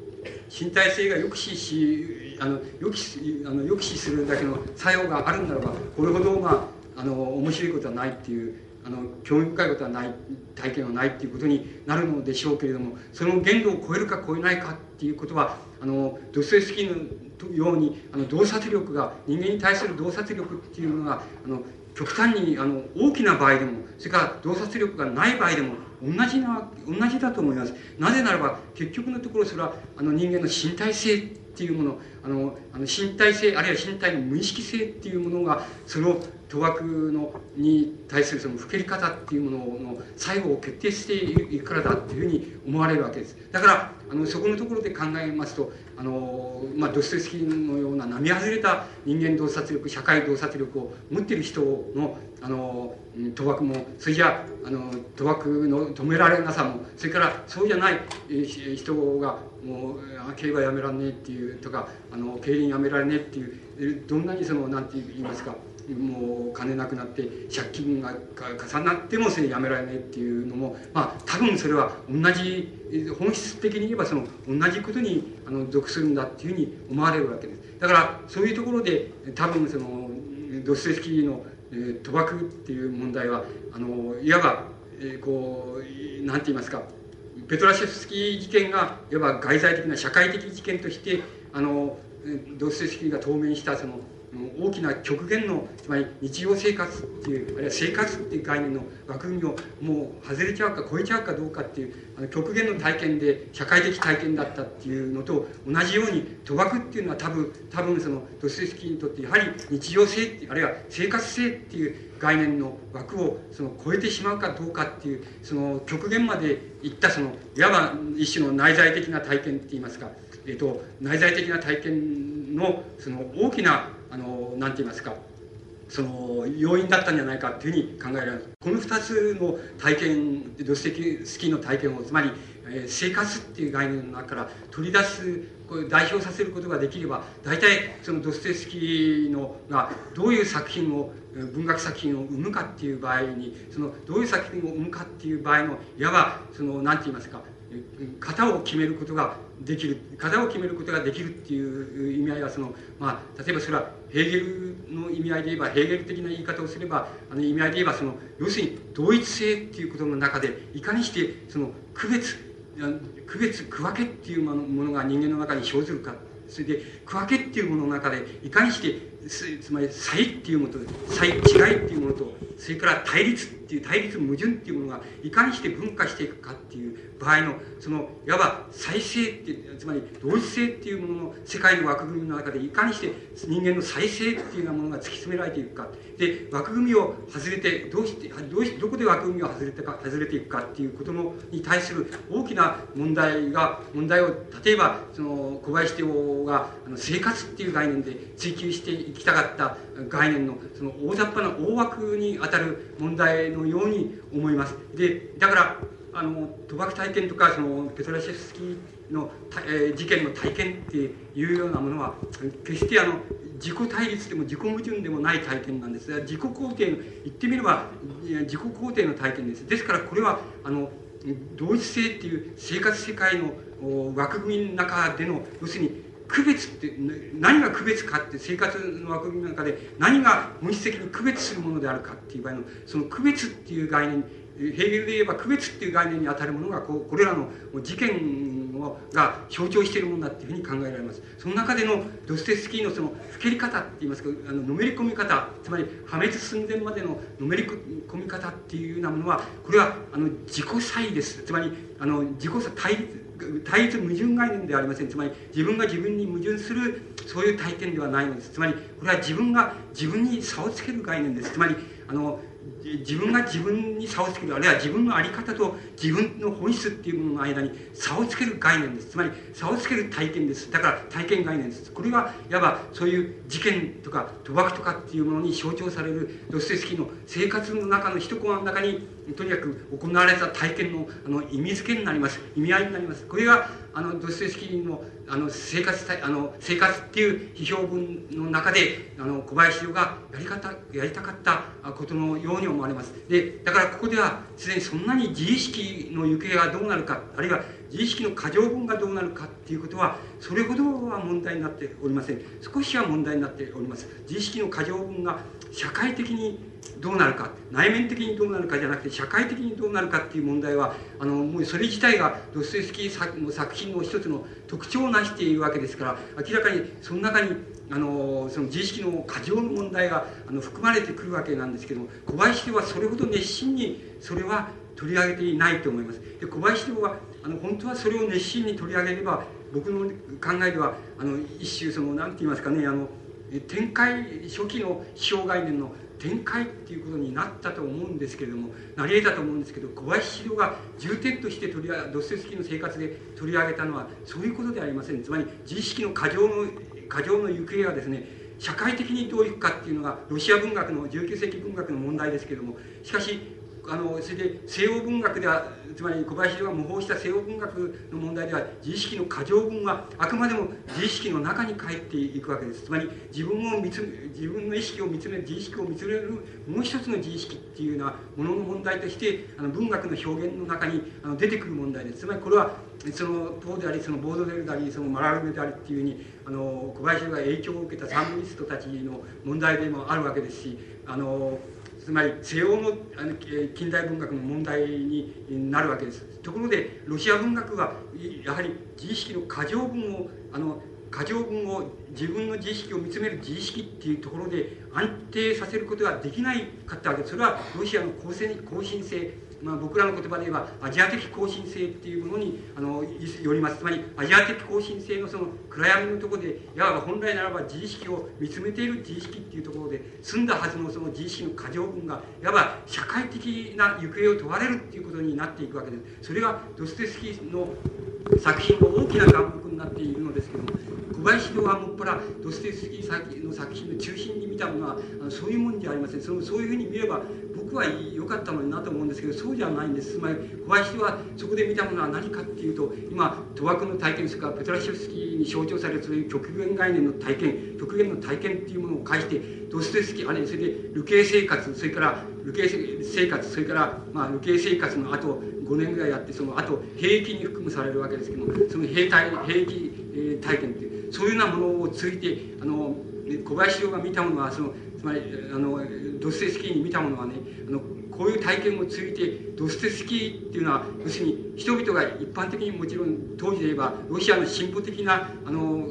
身体性が抑止しあの抑止あの抑止するだけの作用があるんならばこれほどまああの面白いことはないっていうあの興味深いことはない体験はないっていうことになるのでしょうけれどもその限度を超えるか超えないかっていうことはあのドスエスキーのようにあの洞察力が人間に対する洞察力っていうのがあの極端にあの大きな場合でもそれから洞察力がない場合でも同じな同じだと思います。なぜならば結局のところそれはあの人間の身体性っていうものあのあの身体性あるいは身体の無意識性っていうものがそれを賭博のに対するそのふけり方っていうものの最後を決定していくからだっていうふうに思われるわけです。だからあのそこのところで考えますとあの、まあ、ドストエフスキーのような並外れた人間洞察力社会洞察力を持っている人のあの賭博もそれじゃあの賭博の止められなさもそれからそうじゃない人がもう競馬やめらんねえっていうとかあの競輪やめられねえっていうどんなにその何て言いますかもう金なくなって借金が重なってもそれやめられないっていうのもまあ多分それは同じ本質的に言えばその同じことにあの属するんだっていうふうに思われるわけです。だからそういうところで多分そのドストエフスキーの賭博っていう問題はあのいわば、えー、こう何て言いますかペトラシェフスキー事件がいわば外在的な社会的事件としてあのドストエフスキーが当面したその大きな極限のつまり日常生活っていうあるいは生活っていう概念の枠組みをもう外れちゃうか超えちゃうかどうかっていうあの極限の体験で社会的体験だったっていうのと同じように賭博っていうのは多分多分そのドスエスキーにとってやはり日常性あるいは生活性っていう概念の枠をその超えてしまうかどうかっていうその極限までいったそのいわば一種の内在的な体験っていいますか、えっと、内在的な体験のその大きなあの何て言いますかその要因だったんじゃないかというふうに考えられますこの2つの体験ドステキスキーの体験をつまり、えー、生活っていう概念の中から取り出すこれ代表させることができれば大体そのドステスキーのがどういう作品を文学作品を生むかっていう場合にそのどういう作品を生むかっていう場合のいわばその何て言いますか型を決めることができる型を決めることができるっていう意味合いはその、まあ、例えばそれはヘーゲルの意味合いで言えばヘーゲル的な言い方をすればあの意味合いで言えばその要するに同一性っていうことの中でいかにしてその区別区別区分けっていうものが人間の中に生ずるか。それで区分けっていうものの中でいかにしてつまり差異っていうものと差異違いっていうものとそれから対立っていう対立矛盾っていうものがいかにして分化していくかっていう場合のそのいわば再生っていうつまり同一性っていうものの世界の枠組みの中でいかにして人間の再生っていうようなものが突き詰められていくか。で枠組みを外れてどうしてどうしどこで枠組みを外れてか外れていくかっていうことのに対する大きな問題が問題を例えばその小林帝王があの生活っていう概念で追求していきたかった概念のその大雑把な大枠にあたる問題のように思います。でだからあの賭博体験とかそのペトラシェフスキーの、えー、事件の体験っていうようなものは決してあの自己対立でも自己矛盾でもない体験なんです自己肯定の言ってみれば自己肯定の体験ですですからこれはあの同一性っていう生活世界の枠組みの中での要するに区別って何が区別かって生活の枠組みの中で何が本質的に区別するものであるかっていう場合のその区別っていう概念ヘーゲルで言えば区別っていう概念にあたるものがこうこれらの事件をが象徴しているものだっていうふうに考えられますその中でのドステスキーのそのふけり方って言いますかあののめり込み方つまり破滅寸前までののめり込み方っていうようなものはこれはあの自己差異です。つまりあの自己差対立対立矛盾概念ではありません。つまり自分が自分に矛盾するそういう体験ではないのです。つまりこれは自分が自分に差をつける概念です。つまりあの自分が自分に差をつけるあるいは自分の在り方と自分の本質っていうものの間に差をつける概念です。つまり差をつける体験です。だから体験概念です。これはいわばそういう事件とか賭博とかっていうものに象徴されるドステスキーの生活の中の一コマの中にとにかく行われた体験のあの意味付けになります。意味合いになります。これがあのドステスキーのあの生活あの生活っていう批評文の中であの小林洋がやり方やりたかったことのように思われます。でだからここではすでにそんなに自意識の行方がどうなるかあるいは自意識の過剰分がどうなるかっていうことはそれほどは問題になっておりません。少しは問題になっております。自意識の過剰分が社会的にどうなるか内面的にどうなるかじゃなくて社会的にどうなるかっていう問題はあのもうそれ自体がドストエフスキーの作品の一つの特徴を成しているわけですから明らかにその中にあのその自意識の過剰の問題があの含まれてくるわけなんですけども小林ではそれほど熱心にそれは取り上げていないと思います。で小林はあの本当はそれを熱心に取り上げれば僕の考えではあの一種その何て言いますかねあの展開初期の批評概念の展開っていうことになったと思うんですけれどもなり得たと思うんですけど小林城が重点として取り上げドステスキーの生活で取り上げたのはそういうことではありません。つまり自意識の過剰の過剰の行方はですね社会的にどういくかっていうのがロシア文学の19世紀文学の問題ですけれどもしかしあのそれで西欧文学ではつまり小林が模倣した西欧文学の問題では自意識の過剰分はあくまでも自意識の中に帰っていくわけです。つまり自分を見つ自分の意識を見つめる自意識を見つめるもう一つの自意識っていうようなものの問題としてあの文学の表現の中にあの出てくる問題です。つまりこれはその党でありそのボードデルでありそのマラルメでありっていうふうにあの小林が影響を受けたサンドニストたちの問題でもあるわけですしあのつまり西欧のあの近代文学の問題になるわけです。ところでロシア文学はやはり自意識の過剰分をあの過剰分を自分の自意識を見つめる自意識っていうところで安定させることができないかったわけですそれはロシアの更新性まあ、僕らの言葉で言えばアジア的更新性っていうものにあのよります。つまりアジア的更新性のその暗闇のところでいわば本来ならば自意識を見つめている自意識っていうところで済んだはずのその自意識の過剰分がいわば社会的な行方を問われるっていうことになっていくわけです。それがドステスキーの作品の大きな眼目になっているのですけども小林亮はもっぱらドステスキーの作品の中心に見たものはそういうもんじゃありませんそのそういうふうに見れば僕は良かったのになと思うんですけどそうじゃないんです。つまり小林はそこで見たものは何かっていうと今賭博の体験ですからペトラシェフスキーに象徴されるそういう極限概念の体験極限の体験っていうものを介してドステスキーあれそれで流刑生活それから流刑生活それからまあ流刑生活のあと5年ぐらいやってそのあと兵役に含むされるわけですけどもその兵隊兵役え体験っていうそういうようなものを通じてあの小林亮が見たものはそのつまりあのドステスキーに見たものはねあのこういう体験を通じてドステスキーっていうのは要するに人々が一般的にもちろん当時で言えばロシアの進歩的なあの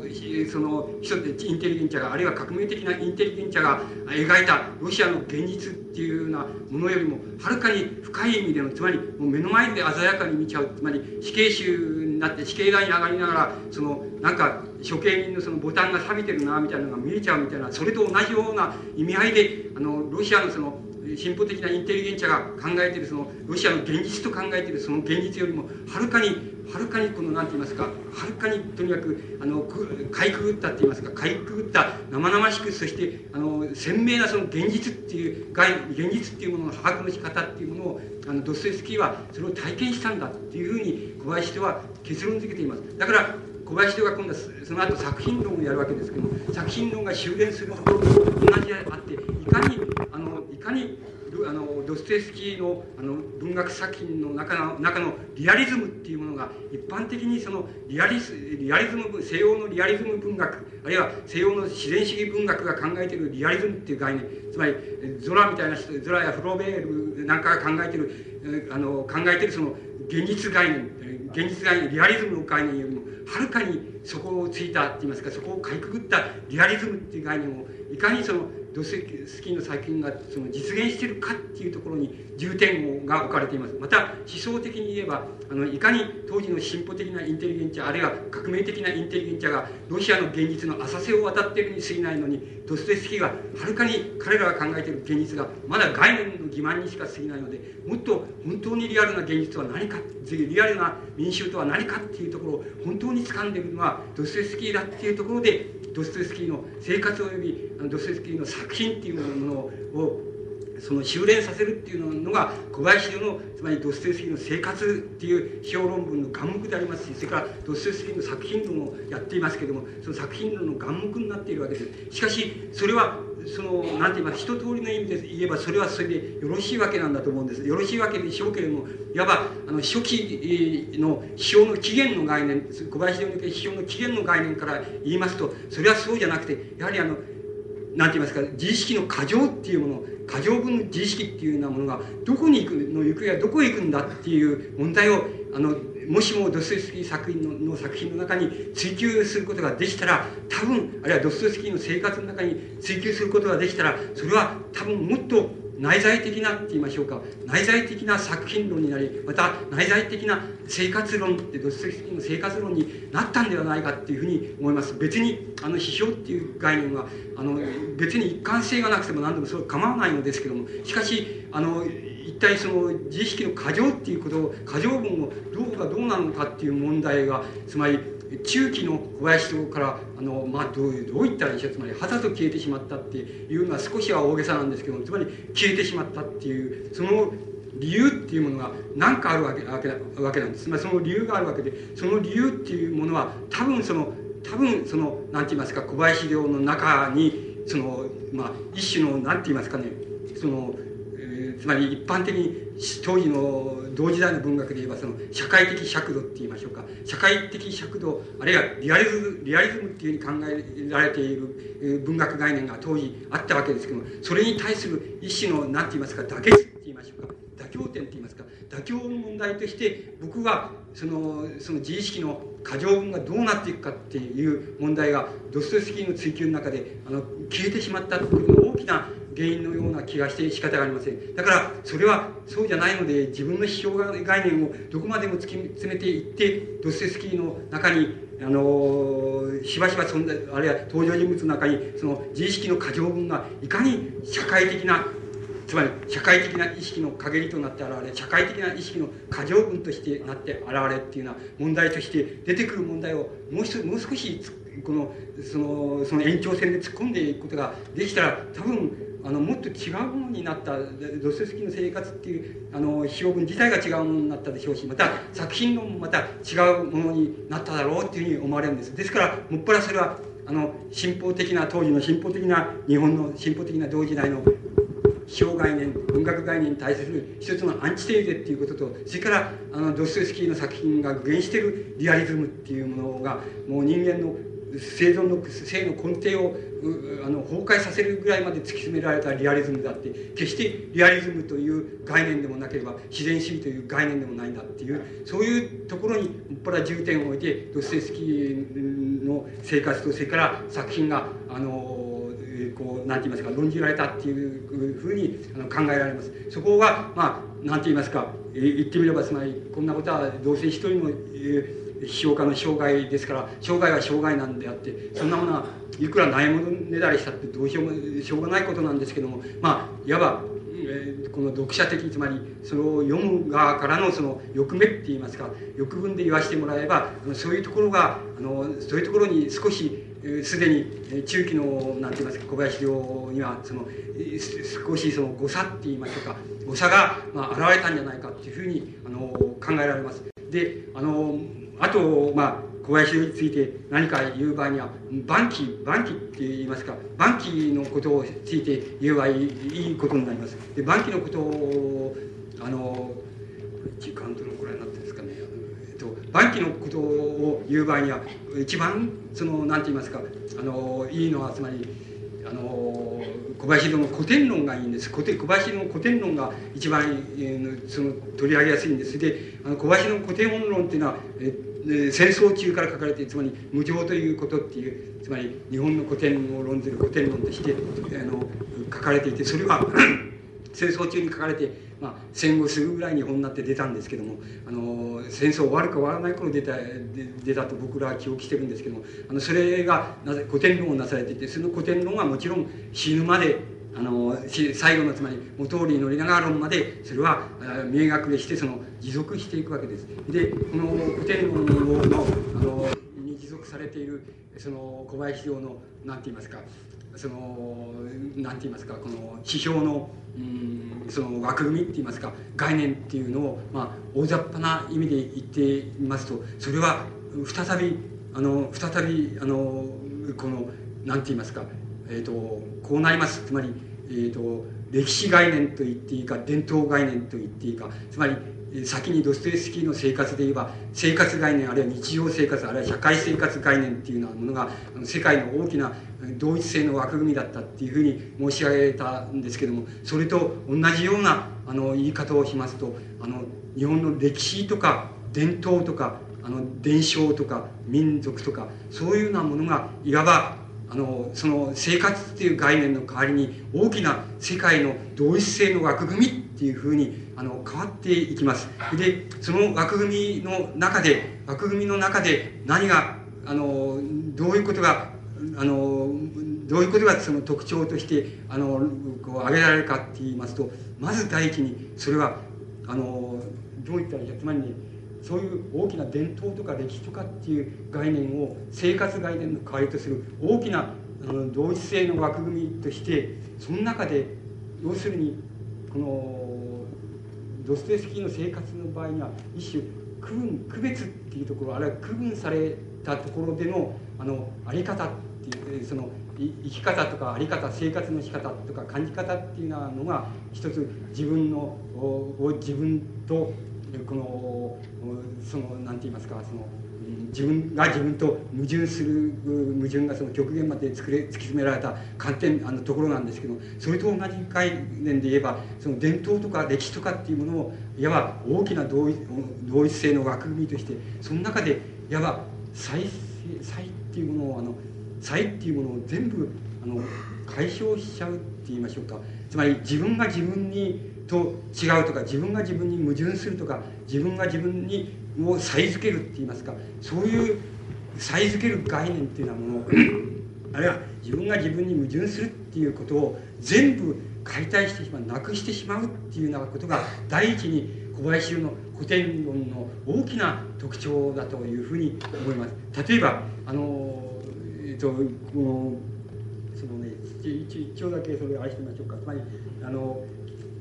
その人インテリゲンチャがあるいは革命的なインテリゲンチャが描いたロシアの現実っていうようなものよりもはるかに深い意味でのつまりもう目の前で鮮やかに見ちゃうつまり死刑囚になって死刑台に上がりながらそのなんか処刑人のそのボタンが錆びてるなみたいなのが見えちゃうみたいなそれと同じような意味合いであのロシアのその進歩的なインテリゲンチャが考えているそのロシアの現実と考えているその現実よりもはるかにはるかにこの何て言いますかはるかにとにかくあのかいくぐったって言いますかかいくぐった生々しくそしてあの鮮明なその現実っていう概現実っていうものの把握の仕方っていうものをあのドストエフスキーはそれを体験したんだっていうふうに小林人は結論付けています。だから小林人が今度はその後作品論をやるわけですけども作品論が修練するところと同じであってかにあのいかにあのドストエフスキーのあの文学作品の中の中のリアリズムっていうものが一般的にそのリアリスリアリズム西洋のリアリズム文学あるいは西洋の自然主義文学が考えているリアリズムっていう概念つまりゾラみたいなゾラやフローベールなんかが考えているあの考えているその現実概念現実概念リアリズムの概念よりもはるかにそこをついたって言いますかそこをかいくぐったリアリズムっていう概念をいかにそのドススキーの作品がその実現しているかっていうところに重点が置かれています。また思想的に言えばあのいかに当時の進歩的なインテリゲンチャあるいは革命的なインテリゲンチャがロシアの現実の浅瀬を渡っているに過ぎないのにドストエフスキーがはるかに彼らが考えている現実がまだ概念の欺瞞にしか過ぎないのでもっと本当にリアルな現実は何かリアルな民衆とは何かっていうところを本当に掴んでいるのはドストエフスキーだっていうところでドストエフスキーの生活及びドストエフスキーの作品っていうものをその修練させるっていうのが小林のつまりドストエフスキーの生活っていう評論文の眼目でありますしそれからドストエフスキーの作品論をやっていますけどもその作品論の眼目になっているわけです。しかしそれはその何て言います一通りの意味で言えばそれはそれでよろしいわけなんだと思うんです。よろしいわけでしょうけれどもいわばあの初期の批評の起源の概念小林でおける批評の起源の概念から言いますとそれはそうじゃなくてやはりあの何て言いますか自意識の過剰っていうもの過剰分の自意識っていうようなものがどこに行くの行方はどこへ行くんだっていう問題をあのもしもドストエフスキー作品のの作品の中に追求することができたら多分あるいはドストエフスキーの生活の中に追求することができたらそれは多分もっと内在的なって言いましょうか内在的な作品論になりまた内在的な生活論ってドストエフスキーの生活論になったんではないかっていうふうに思います。別にあの批評っていう概念はあの別に一貫性がなくても何でもそれ構わないのですけどもしかしあの一体その自意識の過剰っていうことを過剰分をどうかどうなのかっていう問題がつまり中期の小林島からあの、まあ、どうどう言ったらいいでしょうつまりはたと消えてしまったっていうのは少しは大げさなんですけどもつまり消えてしまったっていうその理由っていうものが何かあるわけわけわけなんです。つまりその理由があるわけでその理由っていうものは多分その多分その何て言いますか小林陵の中にそのまあ一種の何て言いますかねその、えー、つまり一般的に当時の同時代の文学で言えばその社会的尺度って言いましょうか。社会的尺度あるいはリアリズムリアリズムっていうふうに考えられている文学概念が当時あったわけですけどもそれに対する一種の何て言いますか妥結って言いましょうか。妥協点って言いますか。妥協の問題として僕はそのその自意識の過剰分がどうなっていくかっていう問題がドストエフスキーの追求の中であの消えてしまったという大きな原因のような気がして仕方がありません。だからそれはそうじゃないので自分の批評概念をどこまでも突き詰めていってドストエフスキーの中にあのしばしば存在あるいは登場人物の中にその自意識の過剰分がいかに社会的なつまり社会的な意識の陰りとなって現れ社会的な意識の過剰分としてなって現れっていうような問題として出てくる問題をもうもう少しこのそのその延長線で突っ込んでいくことができたら多分あのもっと違うものになったドストエフスキーの生活っていうあの表文自体が違うものになったでしょうしまた作品のもまた違うものになっただろうっていうふうに思われるんです。ですからもっぱらそれはあの進歩的な当時の進歩的な日本の進歩的な同時代の小概念文学概念に対する一つのアンチテーゼっていうこととそれからあのドストエフスキーの作品が具現しているリアリズムっていうものがもう人間の生存の性の根底をあの崩壊させるぐらいまで突き詰められたリアリズムだって決してリアリズムという概念でもなければ自然主義という概念でもないんだっていうそういうところにもっぱら重点を置いてドストエフスキーの生活とそれから作品があのこう何て言いますか論じられたっていうふうに考えられます。そこはまあ何て言いますか言ってみればつまりこんなことはどうせ一人の、えー批評家の障害ですから障害は障害なんであってそんなものはいくらないものねだりしたってどうしようもしょうがないことなんですけどもまあいわば、えー、この読者的つまりそれを読む側からのその欲目って言いますか欲分で言わせてもらえばそういうところがあのそういうところに少しすでに中期の何て言いますか小林陵にはその少しその誤差って言いましょうか誤差が、まあ、現れたんじゃないかっていうふうにあの考えられます。であのあと、まあ、小林について何か言う場合には、晩期、晩期って言いますか、晩期のことについて言えばいいいいことになります。で、晩期のことを、あの、時間どのくらいになってるんですかね。えっと、晩期のことを言う場合には、一番、その、なんて言いますか、あの、いいのは、つまり、ああの小林の古典論がいいんです小小林の古典論が一番、えー、その取り上げやすいんですであの小林の古典論っていうのは、えー、戦争中から書かれてつまり無常ということっていうつまり日本の古典を論ずる古典論としてあの書かれていてそれは 戦争中に書かれてまあ、戦後すぐぐらいに本になって出たんですけどもあの戦争終わるか終わらない頃出た出たと僕らは記憶してるんですけどもあのそれがなぜ古典論をなされていてその古典論はもちろん死ぬまであの最後のつまり元通り乗りながら論までそれは見え隠れしてその持続していくわけです。でこの古典論のあのに持続されているその小林洋の何て言いますかその何て言いますかこの指標のうんその枠組みって言いますか概念っていうのを、まあ、大雑把な意味で言ってみますとそれは再びあの再びあのこの何て言いますか、えーと、こうなります。つまり、えーと、歴史概念と言っていいか伝統概念と言っていいかつまり先にドストエフスキーの生活で言えば生活概念あるいは日常生活あるいは社会生活概念っていうようなものが世界の大きな同一性の枠組みだったっていうふうに申し上げたんですけどもそれと同じようなあの言い方をしますとあの日本の歴史とか伝統とかあの伝承とか民族とかそういうようなものがいわばあのその生活っていう概念の代わりに大きな世界の同一性の枠組みっていうふうにあの変わっていきます。でその枠組みの中で枠組みの中で何があのどういうことがあのどういうことがその特徴としてあのこう挙げられるかって言いますとまず第一にそれはあのどういったらいいかつまりねそういう大きな伝統とか歴史とかっていう概念を生活概念の代わりとする大きなあの同一性の枠組みとしてその中で要するにこのドストエフスキーの生活の場合には一種区分区別っていうところあるいは区分されたところでのあのあり方っていうその生き方とかあり方生活の仕方とか感じ方っていうのが一つ自分のを自分とこのその何て言いますかその自分が自分と矛盾する矛盾がその極限まで作れ突き詰められた観点あのところなんですけどそれと同じ概念で言えばその伝統とか歴史とかっていうものをいわば大きな同一同一性の枠組みとしてその中でいわば再再っていうものをあの才っていうものを全部あの解消しちゃうって言いましょうか。つまり自分が自分にと違うとか自分が自分に矛盾するとか自分が自分にを際づけるって言いますかそういう際づける概念っていうようなものあるいは自分が自分に矛盾するっていうことを全部解体してしまうなくしてしまうっていうようなことが第一に小林の古典論の大きな特徴だというふうに思います。例えばあのえっとこの一一応だけそれを愛してみましょうか。つまりあの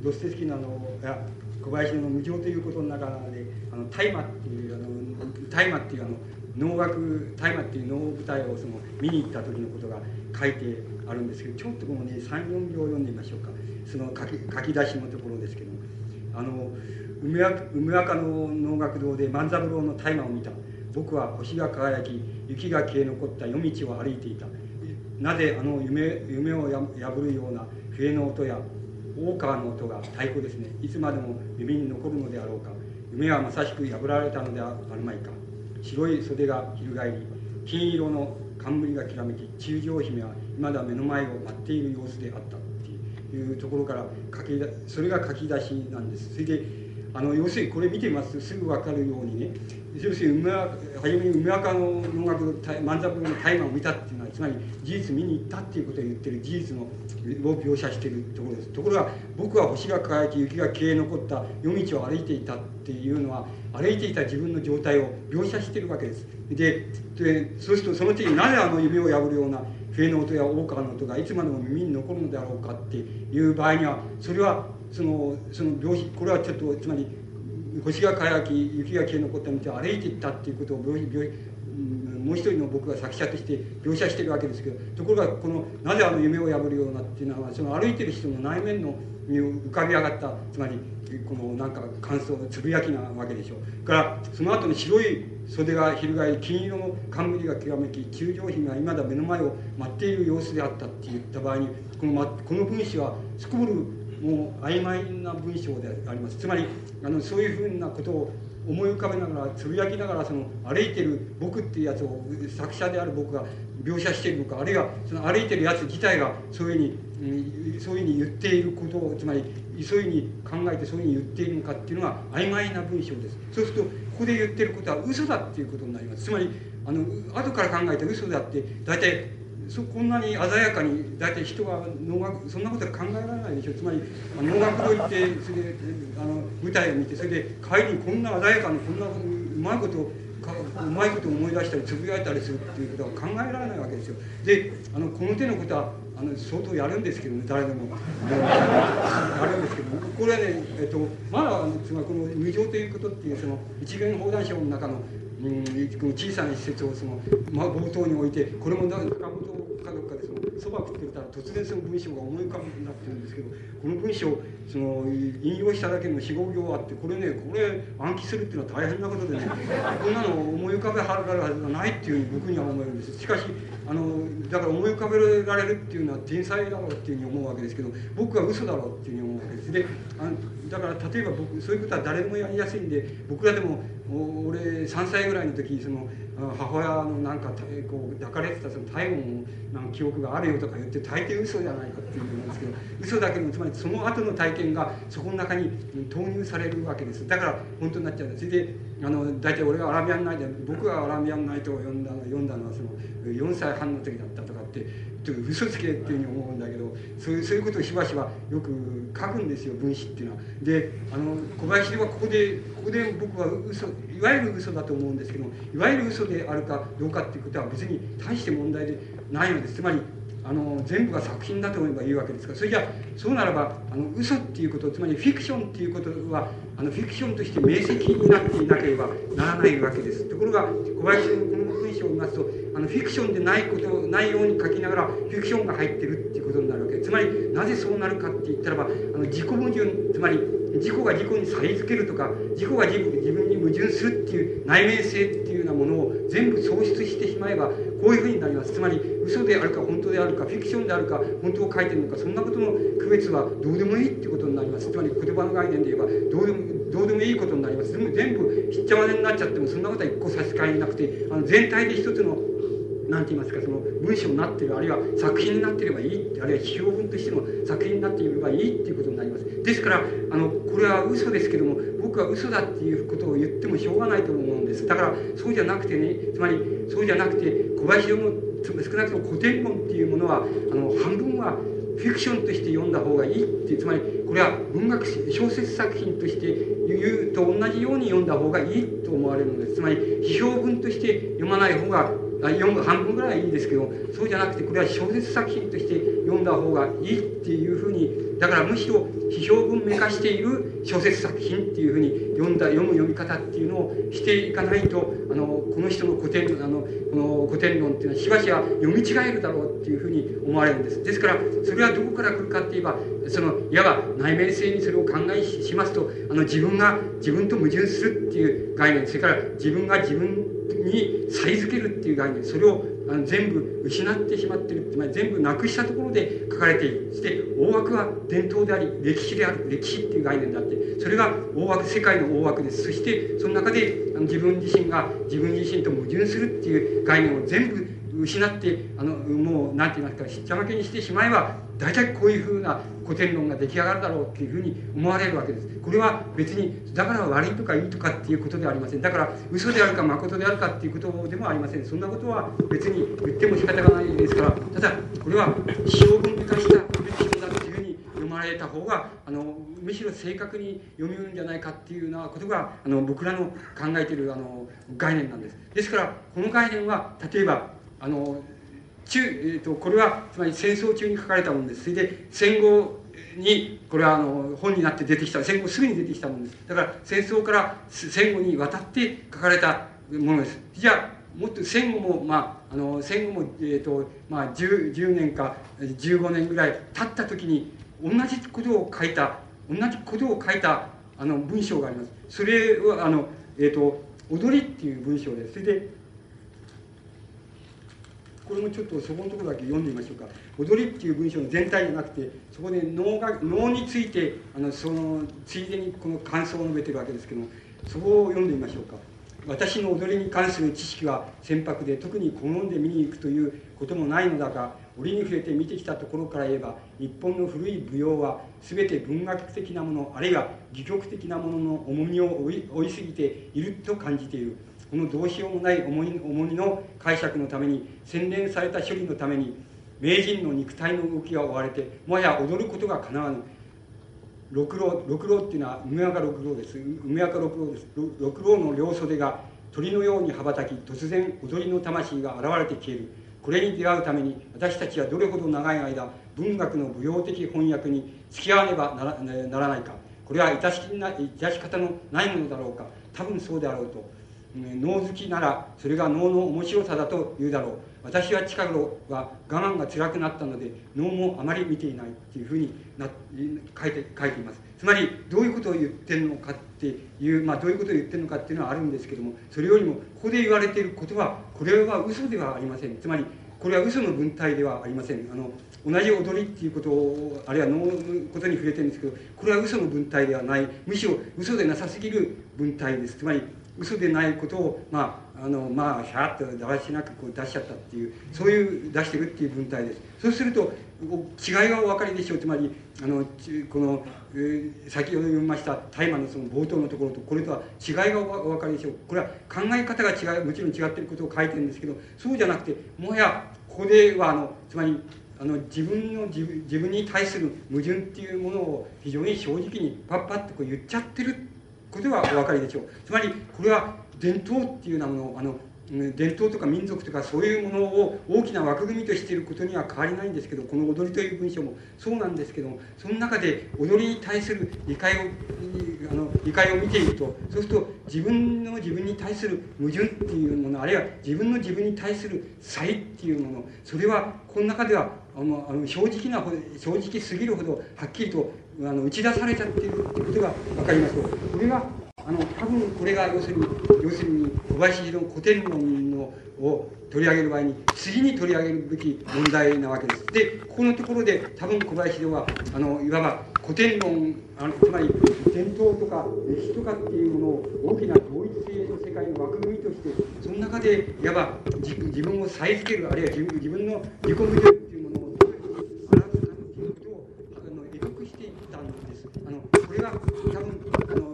ドステスキーのあのや小林の無常ということの中であの大麻っていうあの大麻っていうあの能楽大麻っていう能舞台をその見に行った時のことが書いてあるんですけどちょっとこのね34秒読んでみましょうか。その書き書き出しのところですけどあの梅若の能楽堂で万三郎の大麻を見た。僕は星が輝き雪が消え残った夜道を歩いていた。なぜあの夢夢を破るような笛の音や大川の音が太鼓ですね。いつまでも耳に残るのであろうか。夢はまさしく破られたのであるまいか。白い袖が翻り金色の冠がきらめき中将姫は未だ目の前を待っている様子であった。っていうところから書きそれが書き出しなんです。それであの要するにこれ見てますとすぐ分かるようにね要するに梅初めに梅若の能楽万三郎の大麻を見たっていうのはつまり事実見に行ったっていうことを言ってる事実のを描写してるところですところが僕は星が輝き雪が消え残った夜道を歩いていたっていうのは歩いていた自分の状態を描写してるわけですででそうするとその時になぜあの夢を破るような笛の音や大川の音がいつまでも耳に残るのであろうかっていう場合にはそれはそのその病死これはちょっとつまり星が輝き雪が消え残った道を歩いていったっていうことを病病もう一人の僕が作者として描写してるわけですけどところがこのなぜあの夢を破るようなっていうのはその歩いてる人の内面のに浮かび上がったつまりこのなんか感想つぶやきなわけでしょう。からその後に白い袖が翻り金色の冠がきらめき中将姫が今だ目の前を待っている様子であったって言った場合にこの,、ま、この文章はすこぶるもう曖昧な文章であります。つまりあのそういうふうなことを思い浮かべながらつぶやきながらその歩いてる僕っていうやつを作者である僕が描写しているのかあるいはその歩いてるやつ自体がそういうふうに、うん、そういうふうに言っていることをつまりそういうふうに考えてそういうふうに言っているのかっていうのが曖昧な文章です。そうするとここで言ってることは嘘だっていうことになります。つまりあの後から考えて嘘だって大体そこんなに鮮やかに大体人は能楽そんなことは考えられないでしょつまり能楽堂行ってそれであの舞台を見てそれで帰りにこんな鮮やかにこんなうまいことうまいこと思い出したりつぶやいたりするっていうことは考えられないわけですよ。であのこの手のことはあの相当やるんですけどね誰でも。やるんですけどこれはね、えっと、まだつまりこの無常ということっていうその一元砲弾症の中のうん、この小さな施設をその、まあ、冒頭に置いてこれも中本かどっかでそば食ってたら突然その文章が思い浮かぶようになってるんですけどこの文章その引用しただけの四五行あってこれねこれ暗記するっていうのは大変なことでねこんなの思い浮かべはられるはずがないっていうふうに僕には思えるんです。しかしあのだから思い浮かべられるっていうのは天才だろうっていうふうに思うわけですけど僕は嘘だろうっていうふうに思うわけです。であだから例えば僕そういうことは誰もやりやすいんで僕らでも俺3歳ぐらいの時にその母親のなんかこう抱かれてたその体温の記憶があるよとか言って大抵嘘じゃないかっていうんですけど嘘だけどつまりその後の体験がそこの中に投入されるわけです。だから本当になっちゃうんです。それであの大体俺がアラビアンナイト僕がアラビアンナイトを読んだ読んだのはその4歳半の時だったとかって嘘つけっていうふうに思うんだけどそういうそういうことをしばしばよく書くんですよ分子っていうのは。であの小林はここでここで僕は嘘いわゆる嘘だと思うんですけどいわゆる嘘であるかどうかっていうことは別に大して問題でないのです。つまりあの全部が作品だと思えばいいわけですからそれじゃそうならばあの嘘っていうことつまりフィクションっていうことはあのフィクションとして明晰になっていなければならないわけです。ところが小林のこの文章を見ますとあのフィクションでないことないように書きながらフィクションが入ってるっていうことになるわけ。つまりなぜそうなるかって言ったらばあの自己矛盾つまり自己が自己にさり付けるとか自己が自自分に矛盾するっていう内面性っていうようなものを全部喪失してしまえばこういうふうになります。つまり嘘であるか本当であるかフィクションであるか本当を書いてるのかそんなことの区別はどうでもいいってことになります。つまり言葉の概念で言えばどうでもどうでもいいことになります。全部ひっちゃまぜになっちゃってもそんなことは一個差し支えなくてあの全体で一つの何て言いますかその文章になってるあるいは作品になってればいいあるいは批評文としての作品になっていればいいっていうことになります。ですからあのこれは嘘ですけども僕は嘘だっていうことを言ってもしょうがないと思うんです。だからそうじゃなくてねつまりそうじゃなくて小林の少なくとも古典論っていうものはあの半分はフィクションとして読んだ方がいいってつまりこれは文学小説作品として言うと同じように読んだ方がいいと思われるのです。つまり批評文として読まない方が読む半分ぐらいはいいですけどそうじゃなくてこれは小説作品として読んだ方がいいっていうふうにだからむしろ批評文明化している小説作品っていうふうに読んだ読む読み方っていうのをしていかないとあのこの人の古典あのこの古典論っていうのはしばしば読み違えるだろうっていうふうに思われるんですですからそれはどこから来るかって言えばそのいわば内面性にそれを考えしますとあの自分が自分と矛盾するっていう概念それから自分が自分にさり付けるっていう概念それをあの全部失ってしまってるつまり全部なくしたところで書かれているそして大枠は伝統であり歴史である歴史っていう概念であってそれが大枠世界の大枠です。そしてその中であの自分自身が自分自身と矛盾するっていう概念を全部失ってあのもう何て言いますかしっちゃまけにしてしまえば大体こういうふうな古典論が出来上がるだろうっていうふうに思われるわけです。これは別にだから悪いとかいいとかっていうことではありません。だから嘘であるか誠であるかっていうことでもありません。そんなことは別に言っても仕方がないですから。ただこれは使用文化した歴史だっていうふうに読まれた方があのむしろ正確に読みるんじゃないかっていうようなことがあの僕らの考えているあの概念なんです。ですからこの概念は例えばあの中、えーと、これはつまり戦争中に書かれたものですそれで戦後にこれはあの本になって出てきた戦後すぐに出てきたものですだから戦争から戦後にわたって書かれたものですじゃあもっと戦後も、まあ、あの戦後も、えーとまあ10、10, 年か15年ぐらい経った時に同じことを書いた同じことを書いたあの文章があります。それはあの、えーと「踊り」っていう文章です。それでこれもちょっとそこのところだけ読んでみましょうか。踊りっていう文章の全体じゃなくて、そこで能が能についてあのそのついでにこの感想を述べてるわけですけども、そこを読んでみましょうか。私の踊りに関する知識は船舶で特に好んで見に行くということもないのだが折に触れて見てきたところから言えば日本の古い舞踊は全て文学的なものあるいは戯曲的なものの重みを追いすぎていると感じているこのどうしようもない重荷の解釈のために洗練された処理のために名人の肉体の動きが追われてもはや踊ることがかなわぬ。六郎六郎っていうのは梅若六郎です。梅若六郎です。六郎の両袖が鳥のように羽ばたき突然踊りの魂が現れて消える。これに出会うために私たちはどれほど長い間文学の舞踊的翻訳に付き合わねばならないか。これは致し致し方のないものだろうか。多分そうであろうと。脳好きならそれが脳の面白さだと言うだろう。私は近頃は我慢が辛くなったので脳もあまり見ていないっていうふうにな書いて書いています。つまりどういうことを言ってるのかっていう、まあ、どういうことを言ってるのかっていうのはあるんですけどもそれよりもここで言われていることはこれは嘘ではありません。つまりこれは嘘の文体ではありません。あの同じ踊りっていうことをあるいは能のことに触れてるんですけどこれは嘘の文体ではない。むしろ嘘でなさすぎる文体です。つまり嘘でないことをまああのまあシャーッとだらしなくこう出しちゃったっていうそういう出してるっていう文体です。そうすると違いはお分かりでしょう。つまりあのこの、えー、先ほど読みました大麻のその冒頭のところとこれとは違いがお分かりでしょう。これは考え方が違うもちろん違ってることを書いてるんですけどそうじゃなくてもはやここではあのつまりあの自分の自分自分に対する矛盾っていうものを非常に正直にパッパッとこう言っちゃってることはお分かりでしょうつまりこれは伝統っていうようなものあの伝統とか民族とかそういうものを大きな枠組みとしていることには変わりないんですけどこの踊りという文章もそうなんですけどもその中で踊りに対する理解をあの理解を見ているとそうすると自分の自分に対する矛盾っていうものあるいは自分の自分に対する差異っていうものそれはこの中ではあのあの正直な正直すぎるほどはっきりとあの打ち出されちゃっているっていうことが分かりますとこれがあの多分これが要するに要するに小林の古典論のを取り上げる場合に次に取り上げるべき問題なわけです。でここのところで多分小林はあのいわば古典論あのつまり伝統とか歴史とかっていうものを大きな同一性の世界の枠組みとしてその中でいわば自分を再付けるあるいは自分自分の自己矛盾っていうものをどういうふうに表すかっていうことをあの描くしていったんです。あのこれが多分あの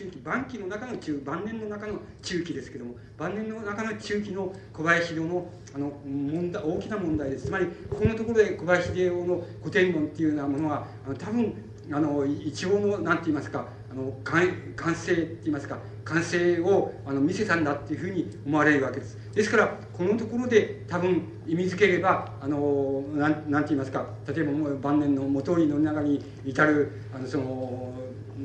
中期晩期の中の中晩年の中の中期ですけども晩年の中の中期の小林陵のあの問題大きな問題です。つまりここのところで小林陵の古典論っていうようなものはあの多分あの一応の何て言いますかあの完完成って言いますか完成をあの見せたんだっていうふうに思われるわけです。ですからこのところで多分意味づければあのなんなんて言いますか例えば晩年の元利の中に至るあのその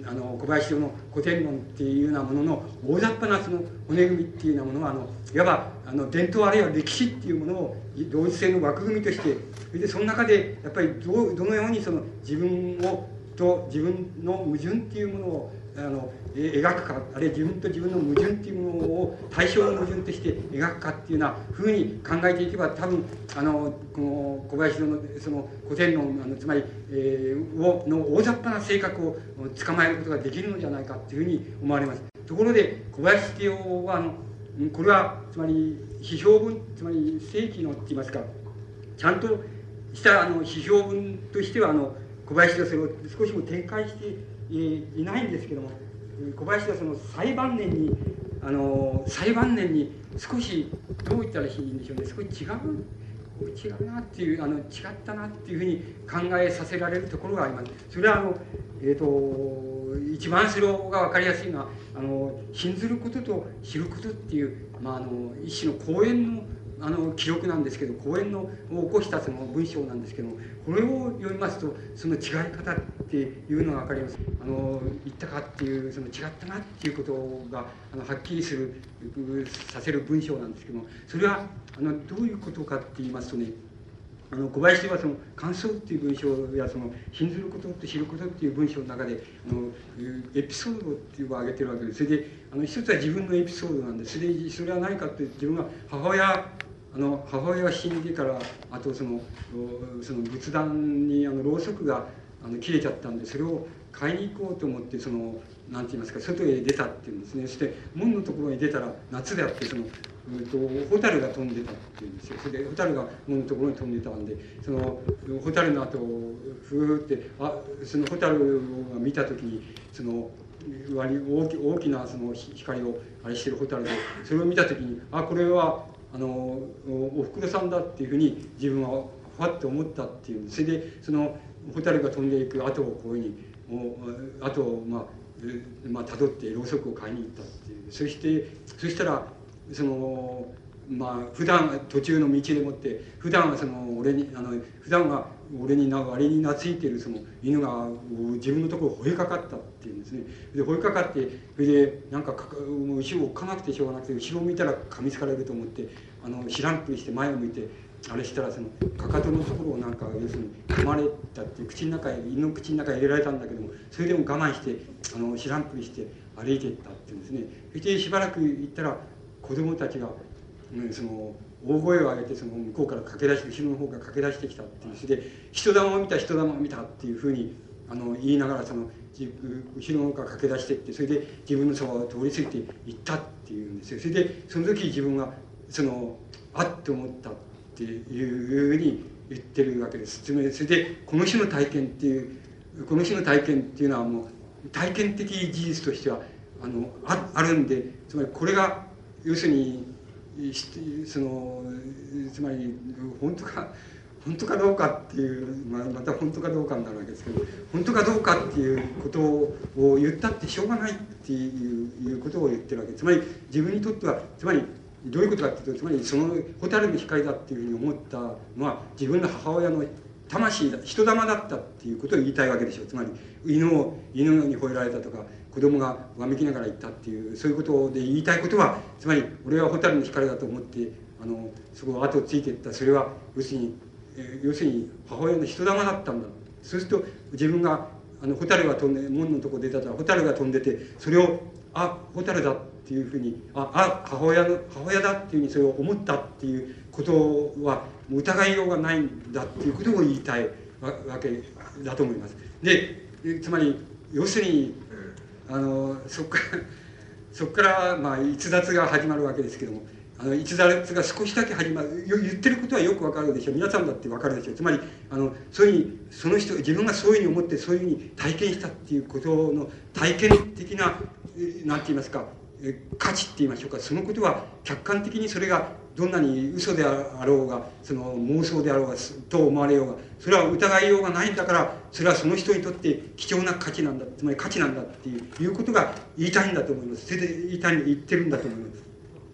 あの小林の古典論っていうようなものの大雑把なその骨組みっていうようなものはあのいわばあの伝統あるいは歴史っていうものを同一性の枠組みとしてそれでその中でやっぱりどどのようにその自分をと自分の矛盾っていうものをあの描くかあるいは自分と自分の矛盾っていうものを対象の矛盾として描くかっていうようなふうに考えていけば多分あのこの小林のその古典論あのつまり、えー、をの大雑把な性格を捕まえることができるのじゃないかっていうふうに思われます。ところで小林慶夫はあのこれはつまり批評文つまり正規のって言いますかちゃんとしたあの批評文としてはあの小林がそれを少しも展開していないんですけども小林はその裁判年にあの裁判年に少しどう言ったらいいんでしょうね少し違う？違うなっていうあの違ったなっていうふうに考えさせられるところがあります。それはあのえっ、ー、と一番それが分かりやすいのはあの信ずることと知ることっていう、まあ、あの一種の講演のあの記録なんですけど講演のを起こしたその文章なんですけどもこれを読みますとその違い方っていうのが分かります。あの言ったかっていうその違ったなっていうことがあのはっきりするさせる文章なんですけどもそれはあのどういうことかって言いますとねあの小林はその感想っていう文章やその信ずることと知ることっていう文章の中であのエピソードっていうのを挙げてるわけですそれであの一つは自分のエピソードなんですそれそれは何かって自分が母親あの母親が死んでからあとそのその仏壇にあのろうそくがあの切れちゃったんでそれを買いに行こうと思ってその何て言いますか外へ出たっていうんですねそして門のところに出たら夏であってそのうんと蛍が飛んでたっていうんですよそれで蛍が門のところに飛んでたんでその蛍の後をふーってあその蛍が見た時にその割大き大きなその光をあれしてる蛍でそれを見た時にあこれはあのおふくろさんだっていうふうに自分はふわっと思ったっていう。それでその蛍が飛んでいく後をこういうふうに後をまあまあ辿ってろうそくを買いに行ったっていう。そしてそしたらそのまあ普段途中の道でもって普段はその俺にあの普段は俺にあれに懐いてるその犬が自分のところを吠えかかったっていうんですね。で吠えかかってそれでなんかもう後ろを追っかなくてしょうがなくて後ろを見たら噛みつかれると思ってあの知らんぷりして前を向いてあれしたらそのかかとのところをなんか要するに噛まれたって口の中へ犬の口の中へ入れられたんだけどもそれでも我慢してあの知らんぷりして歩いていったっていうんですね。そしてしばらく行ったら子供たちが、うん、その大声を上げてその向こうから駆け出して後ろの方から駆け出してきたっていうそれで人玉を見た人玉を見たっていうふうにあの言いながらその後ろの方から駆け出していってそれで自分のそばを通り過ぎて行ったっていうんですよ。それでその時自分はそのあって思ったっていうふうに言ってるわけです。それでこの種の体験っていうこの種の体験っていうのはもう体験的事実としてはあのああるんでつまりこれが要するにそのつまり本当か本当かどうかっていう、まあ、また本当かどうかになるわけですけど本当かどうかっていうことを言ったってしょうがないっていうことを言ってるわけ。つまり自分にとってはつまりどういうことかっていうとつまりその蛍の光だっていうふうに思ったのは自分の母親の魂だ。人玉だったっていうことを言いたいわけでしょ。うつまり犬を犬に吠えられたとか子供がわめきながら言ったっていうそういうことで言いたいことはつまり俺は蛍の光だと思ってあのそこを後をついていったそれは要するに、えー、要するに母親の人玉だったんだそうすると自分があの蛍が飛んで門のとこ出たら蛍が飛んでてそれをあ蛍だっていうふうにああ母親の母親だっていうふうにそれを思ったっていうことは疑いようがないんだっていうことを言いたいわけだと思います。でつまり要するにあのそこから そこからまあ逸脱が始まるわけですけどもあの逸脱が少しだけ始まる言ってることはよくわかるでしょう。皆さんだってわかるでしょう。つまりあのそういうふうにその人自分がそういうふうに思ってそういうふうに体験したっていうことの体験的な何て言いますか価値って言いましょうか。そのことは客観的にそれがどんなに嘘であろうがその妄想であろうがと思われようがそれは疑いようがないんだからそれはその人にとって貴重な価値なんだつまり価値なんだっていうことが言いたいんだと思います。それで言いたい言ってるんだと思います。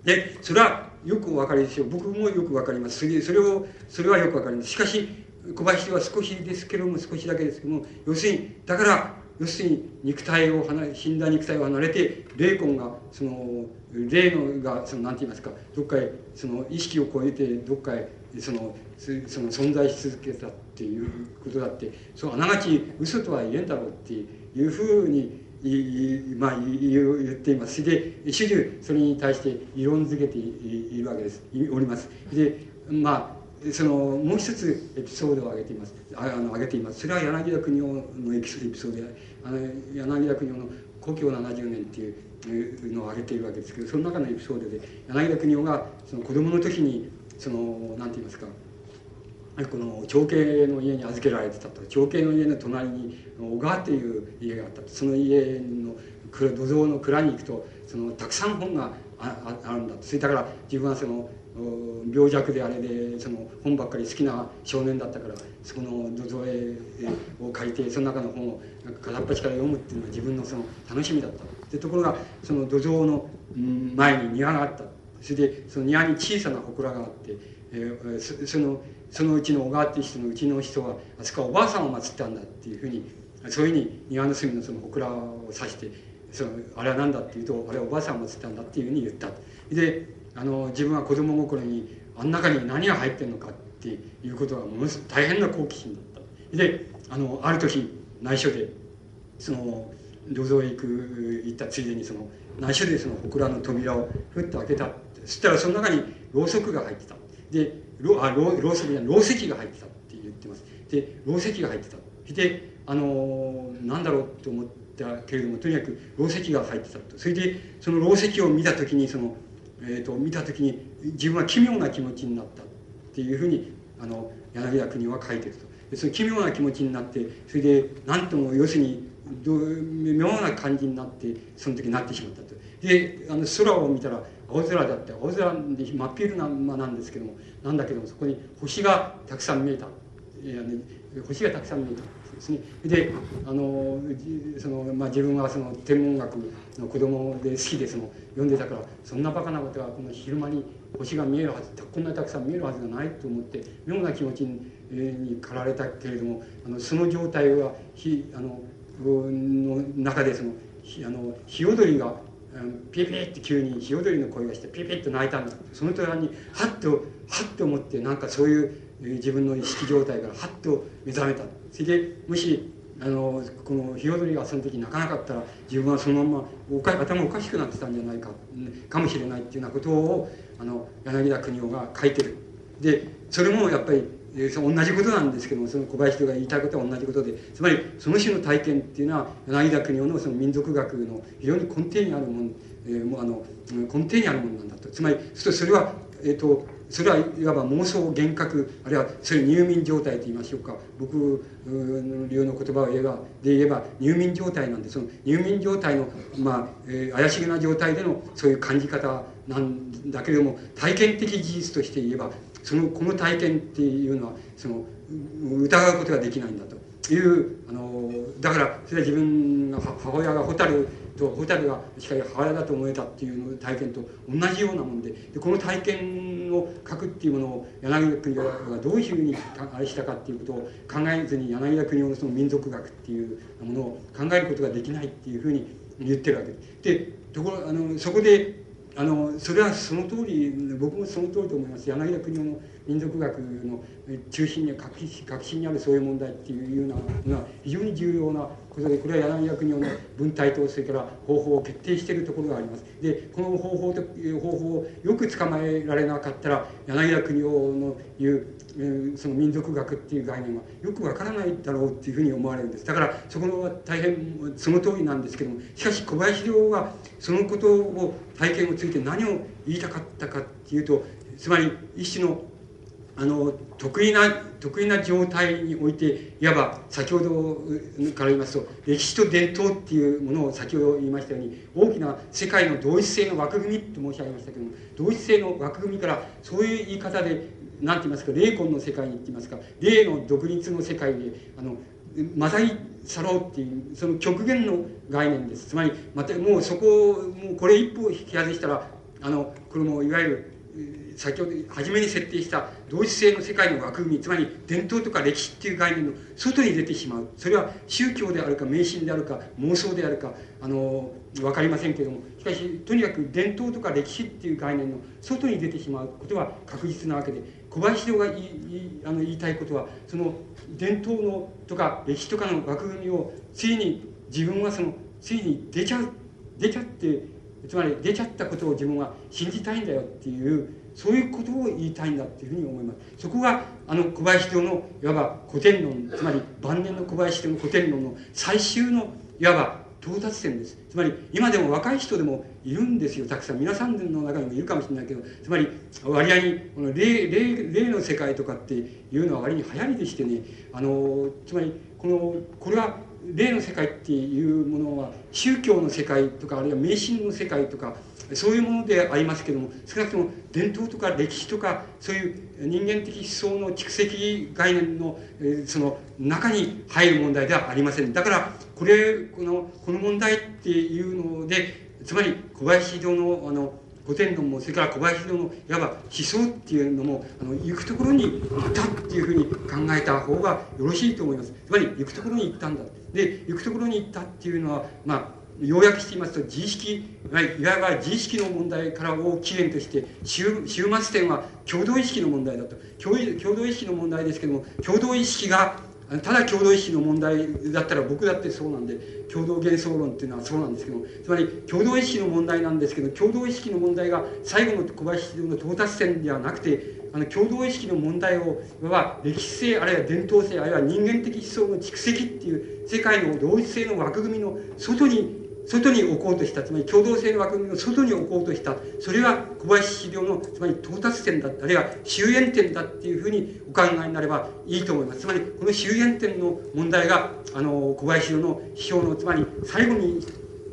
でそれはよくお分かりでしょう。僕もよく分かります。それそれをそれはよく分かります。しかし小林は少しですけども少しだけですけども要するにだから要するに肉体を離死んだ肉体を離れて霊魂がその霊のがその何て言いますかどっかへその意識を超えてどっかへそのその存在し続けたっていうことだってそうあながち嘘とは言えんだろうっていうふうにまあ、言っています。で、主従それに対して異論づけているわけです。おります。で、まあ、そのもう一つエピソードを挙げています。あの挙げています。それは柳田国夫のエピソードであの柳田国夫の故郷70年っていうのを挙げているわけですけどその中のエピソードで柳田国夫がその子供の時にその何て言いますかこの長兄の家に預けられてたと長兄の家の隣に小川っていう家があったその家の土蔵の蔵に行くとそのたくさん本がああるんだそれだから自分はその病弱であれでその本ばっかり好きな少年だったからそこの土蔵絵を借りてその中の本をなんか片っ端から読むっていうのが自分のその楽しみだった。でところがその土蔵の前に庭があった。それでその庭に小さな祠があって、えー、そそのそのうちの小川っていう人のうちの人はあそこはおばあさんを祀ったんだっていうふうにそういうふうに庭の隅のその祠を指してそのあれは何だっていうとあれはおばあさんを祀ったんだっていうふうに言った。であの自分は子供心にあん中に何が入ってんのかっていうことがものすごく大変な好奇心だった。であのある時内緒でその土蔵へ行く行ったついでにその内緒でその祠の扉をふっと開けたそしたらその中にろうそくが入ってた。でろあろろうそくじゃろう石が入ってたって言ってます。でろう石が入ってた。であのなんだろうと思ってたけれどもとにかくろう石が入ってたと。それでそのろう石を見た時にその、えーと、見た時に自分は奇妙な気持ちになったっていうふうにあの柳田国は書いてると。その奇妙な気持ちになってそれで何とも要するにど妙な感じになってその時なってしまったと。であの空を見たら青空だって青空で真っ昼間なんですけどもなんだけどもそこに星がたくさん見えた。星がたくさん見えた。ですね。であのその、まあ、自分はその天文学の子供で好きでその読んでたからそんなバカなことはこの昼間に星が見えるはずこんなにたくさん見えるはずがないと思って妙な気持ちにに駆られたけれどもあのその状態はひあのの中でそのあのヒヨドリがピピって急にヒヨドリの声がしてピピッと鳴いたんだその途端にハッとハッと思ってなんかそういう自分の意識状態からハッと目覚めた。それでもしあのこのヒヨドリがその時泣かなかったら自分はそのままおか頭おかしくなってたんじゃないかかもしれないっていうようなことをあの柳田邦夫が書いてる。でそれもやっぱりえー、同じことなんですけどもその小林が言いたいことは同じことでつまりその種の体験っていうのは柳田国夫のその民族学の非常に根底にあるもの、えー、もうあの根底にあるものなんだとつまりそれは、えーと、それはいわば妄想幻覚あるいはそれ入眠状態と言いましょうか。僕の流の言葉を言えばで言えば入眠状態なんでその入眠状態の、まあえー、怪しげな状態でのそういう感じ方なんだけれども体験的事実として言えばそのこの体験っていうのはその疑うことができないんだと。いうあのだからそれは自分が母親が蛍と蛍がしかり母親だと思えたっていう体験と同じようなもんででこの体験を書くっていうものを柳田国夫がどういうふうにあれしたかっていうことを考えずに柳田国夫のその民族学っていうものを考えることができないっていうふうに言ってるわけで。でところあのそこであのそれはその通り僕もその通りと思います柳田国夫の民族学の中心に核核心にあるそういう問題っていうようなのは非常に重要なことでこれは柳田国夫の文体とそれから方法を決定しているところがあります。でこの方法という方法をよく捕まえられなかったら柳田国夫の言うその民族学っていう概念はよくわからないだろうっていうふうに思われるんです。だからそこの大変その通りなんですけどもしかし小林陵はそのことを体験をついて何を言いたかったかっていうとつまり一種のあの得意な得意な状態においていわば先ほどから言いますと歴史と伝統っていうものを先ほど言いましたように大きな世界の同一性の枠組みと申し上げましたけども同一性の枠組みからそういう言い方で何て言いますか霊魂の世界にって言いますか霊の独立の世界であの混ざり去ろうっていうその極限の概念です。つまりまたもうそこをもうこれ一歩引き外したらあのこれもいわゆる先ほど初めに設定した同一性の世界の枠組みつまり伝統とか歴史っていう概念の外に出てしまう。それは宗教であるか迷信であるか妄想であるかあの分かりませんけれども。しかしとにかく伝統とか歴史っていう概念の外に出てしまうことは確実なわけで小林亮が言いあの言いたいことはその伝統のとか歴史とかの枠組みをついに自分はそのついに出ちゃう出ちゃってつまり出ちゃったことを自分は信じたいんだよっていうそういうことを言いたいんだっていうふうに思います。そこがあの小林陵のいわば古典論つまり晩年の小林陵の古典論の最終のいわば到達点です。つまり今でも若い人でもいるんですよ。たくさん皆さんの中にもいるかもしれない。けどつまり割合にこの霊霊霊の世界とかっていうのは割に流行りでしてね。あのつまりこのこれは霊の世界っていうものは宗教の世界とかあるいは迷信の世界とかそういうものでありますけども少なくとも伝統とか歴史とかそういう人間的思想の蓄積概念の、えその中に入る問題ではありません。だからこれこのこの問題っていうのでつまり小林堂のあの古典論もそれから小林のいわば思想っていうのもあの行くところに行ったっていうふうに考えた方がよろしいと思います。つまり行くところに行ったんだで行くところに行ったっていうのはまあ要約して言いますと自意識いわば自意識の問題からを起源として終終末点は共同意識の問題だと。共同意識の問題ですけども共同意識がただ共同意識の問題だったら僕だってそうなんで共同幻想論っていうのはそうなんですけどつまり共同意識の問題なんですけど共同意識の問題が最後の小林の到達点ではなくてあの共同意識の問題をいわば歴史性あるいは伝統性あるいは人間的思想の蓄積っていう世界の同一性の枠組みの外に外に置こうとしたつまり共同性の枠組みの外に置こうとしたそれは小林資料のつまり到達点だあるいは終焉点だっていうふうにお考えになればいいと思います。つまりこの終焉点の問題があの小林資料の批評のつまり最後に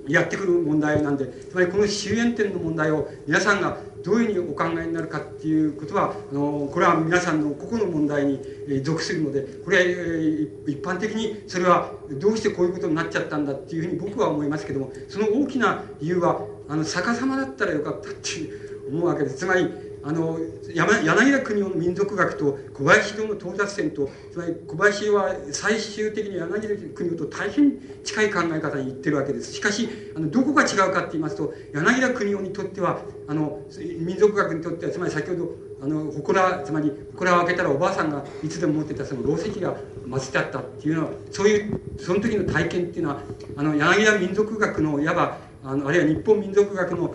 やってくる問題なんでつまりこの終焉点の問題を皆さんがどういうふうにお考えになるかっていうことはあのこれは皆さんの個々の問題に属するのでこれは一般的にそれはどうしてこういうことになっちゃったんだっていうふうに僕は思いますけどもその大きな理由はあの逆さまだったらよかったっていう思うわけです。つまりあの柳田国夫の民族学と小林の到達点とつまり小林は最終的に柳田国夫と大変近い考え方に言ってるわけです。しかしあのどこが違うかって言いますと柳田国夫にとってはあの民族学にとってはつまり先ほどあの祠つまり祠を開けたらおばあさんがいつでも持ってたそのろう石が祀ってあったっていうのはそういうその時の体験っていうのはあの柳田民族学のいわばあのあるいは日本民族学の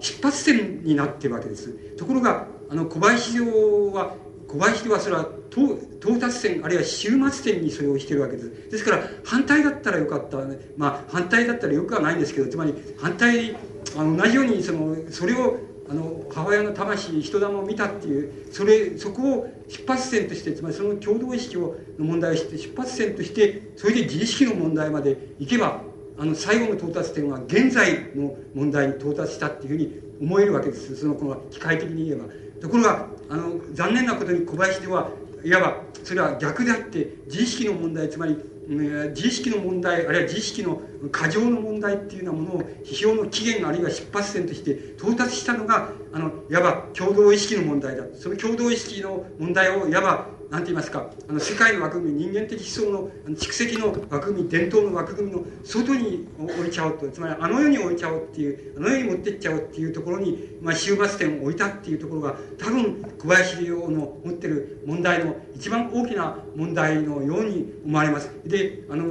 出発点になってるわけです。ところがあの小林城は小林ではそれは到達点あるいは終末点にそれをしてるわけです。ですから反対だったらよかった、ね、まあ反対だったらよくはないんですけどつまり反対あの同じようにそのそれをあの母親の魂人玉を見たっていうそれそこを出発点としてつまりその共同意識をの問題をして出発点としてそれで自意識の問題までいけばあの最後の到達点は現在の問題に到達したっていうふうに思えるわけです。そのこの機械的に言えば。ところがあの残念なことに小林ではいわばそれは逆であって自意識の問題つまり自意識の問題あるいは自意識の過剰の問題っていうようなものを批評の起源あるいは出発点として到達したのがあのいわば共同意識の問題だ。その共同意識の問題をいわば何て言いますかあの世界の枠組み人間的思想の蓄積の枠組み伝統の枠組みの外に置いちゃおうとつまりあの世に置いちゃおうっていうあの世に持ってっちゃおうっていうところに、まあ、終末点を置いたっていうところが多分小林陵の持ってる問題の一番大きな問題のように思われます。であの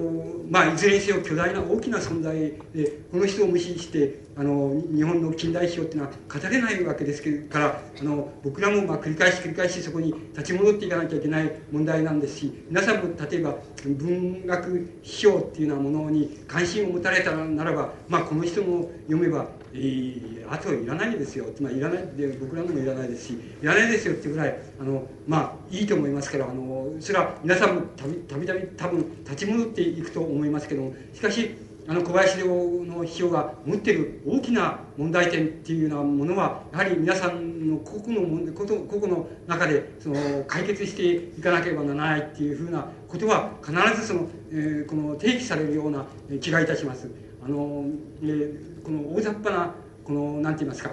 まあいずれにせよ巨大な大きな存在でこの人を無視してあの日本の近代史をっていうのは語れないわけですからあの僕らもまあ繰り返し繰り返しそこに立ち戻っていかなきゃいけない問題なんですし皆さんも例えば文学批評っていうようなものに関心を持たれたならば、まあ、この人も読めば、えー、あといらないですよつまりいらないで僕らのもいらないですしいらないですよっていうぐらいあのまあいいと思いますからあのそれは皆さんもたびたびたび多分立ち戻っていくと思いますけどもしかしあの小林陵の批評が持っている大きな問題点っていうようなものはやはり皆さんの個々の問題個々の中でその解決していかなければならないっていうふうなことは必ずその、えー、この提起されるような気がいたします。あのえー、この大雑把なこの何て言いますか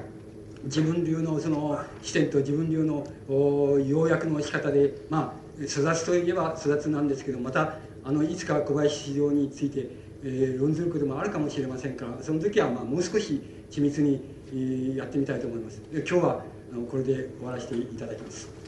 自分流のその視点と自分流の要約の仕方でまあ育つといえば育つなんですけどまたあのいつか小林市場についてえー、論ずることもあるかもしれませんからその時はまあもう少し緻密に、えー、やってみたいと思います。今日はあのこれで終わらせていただきます。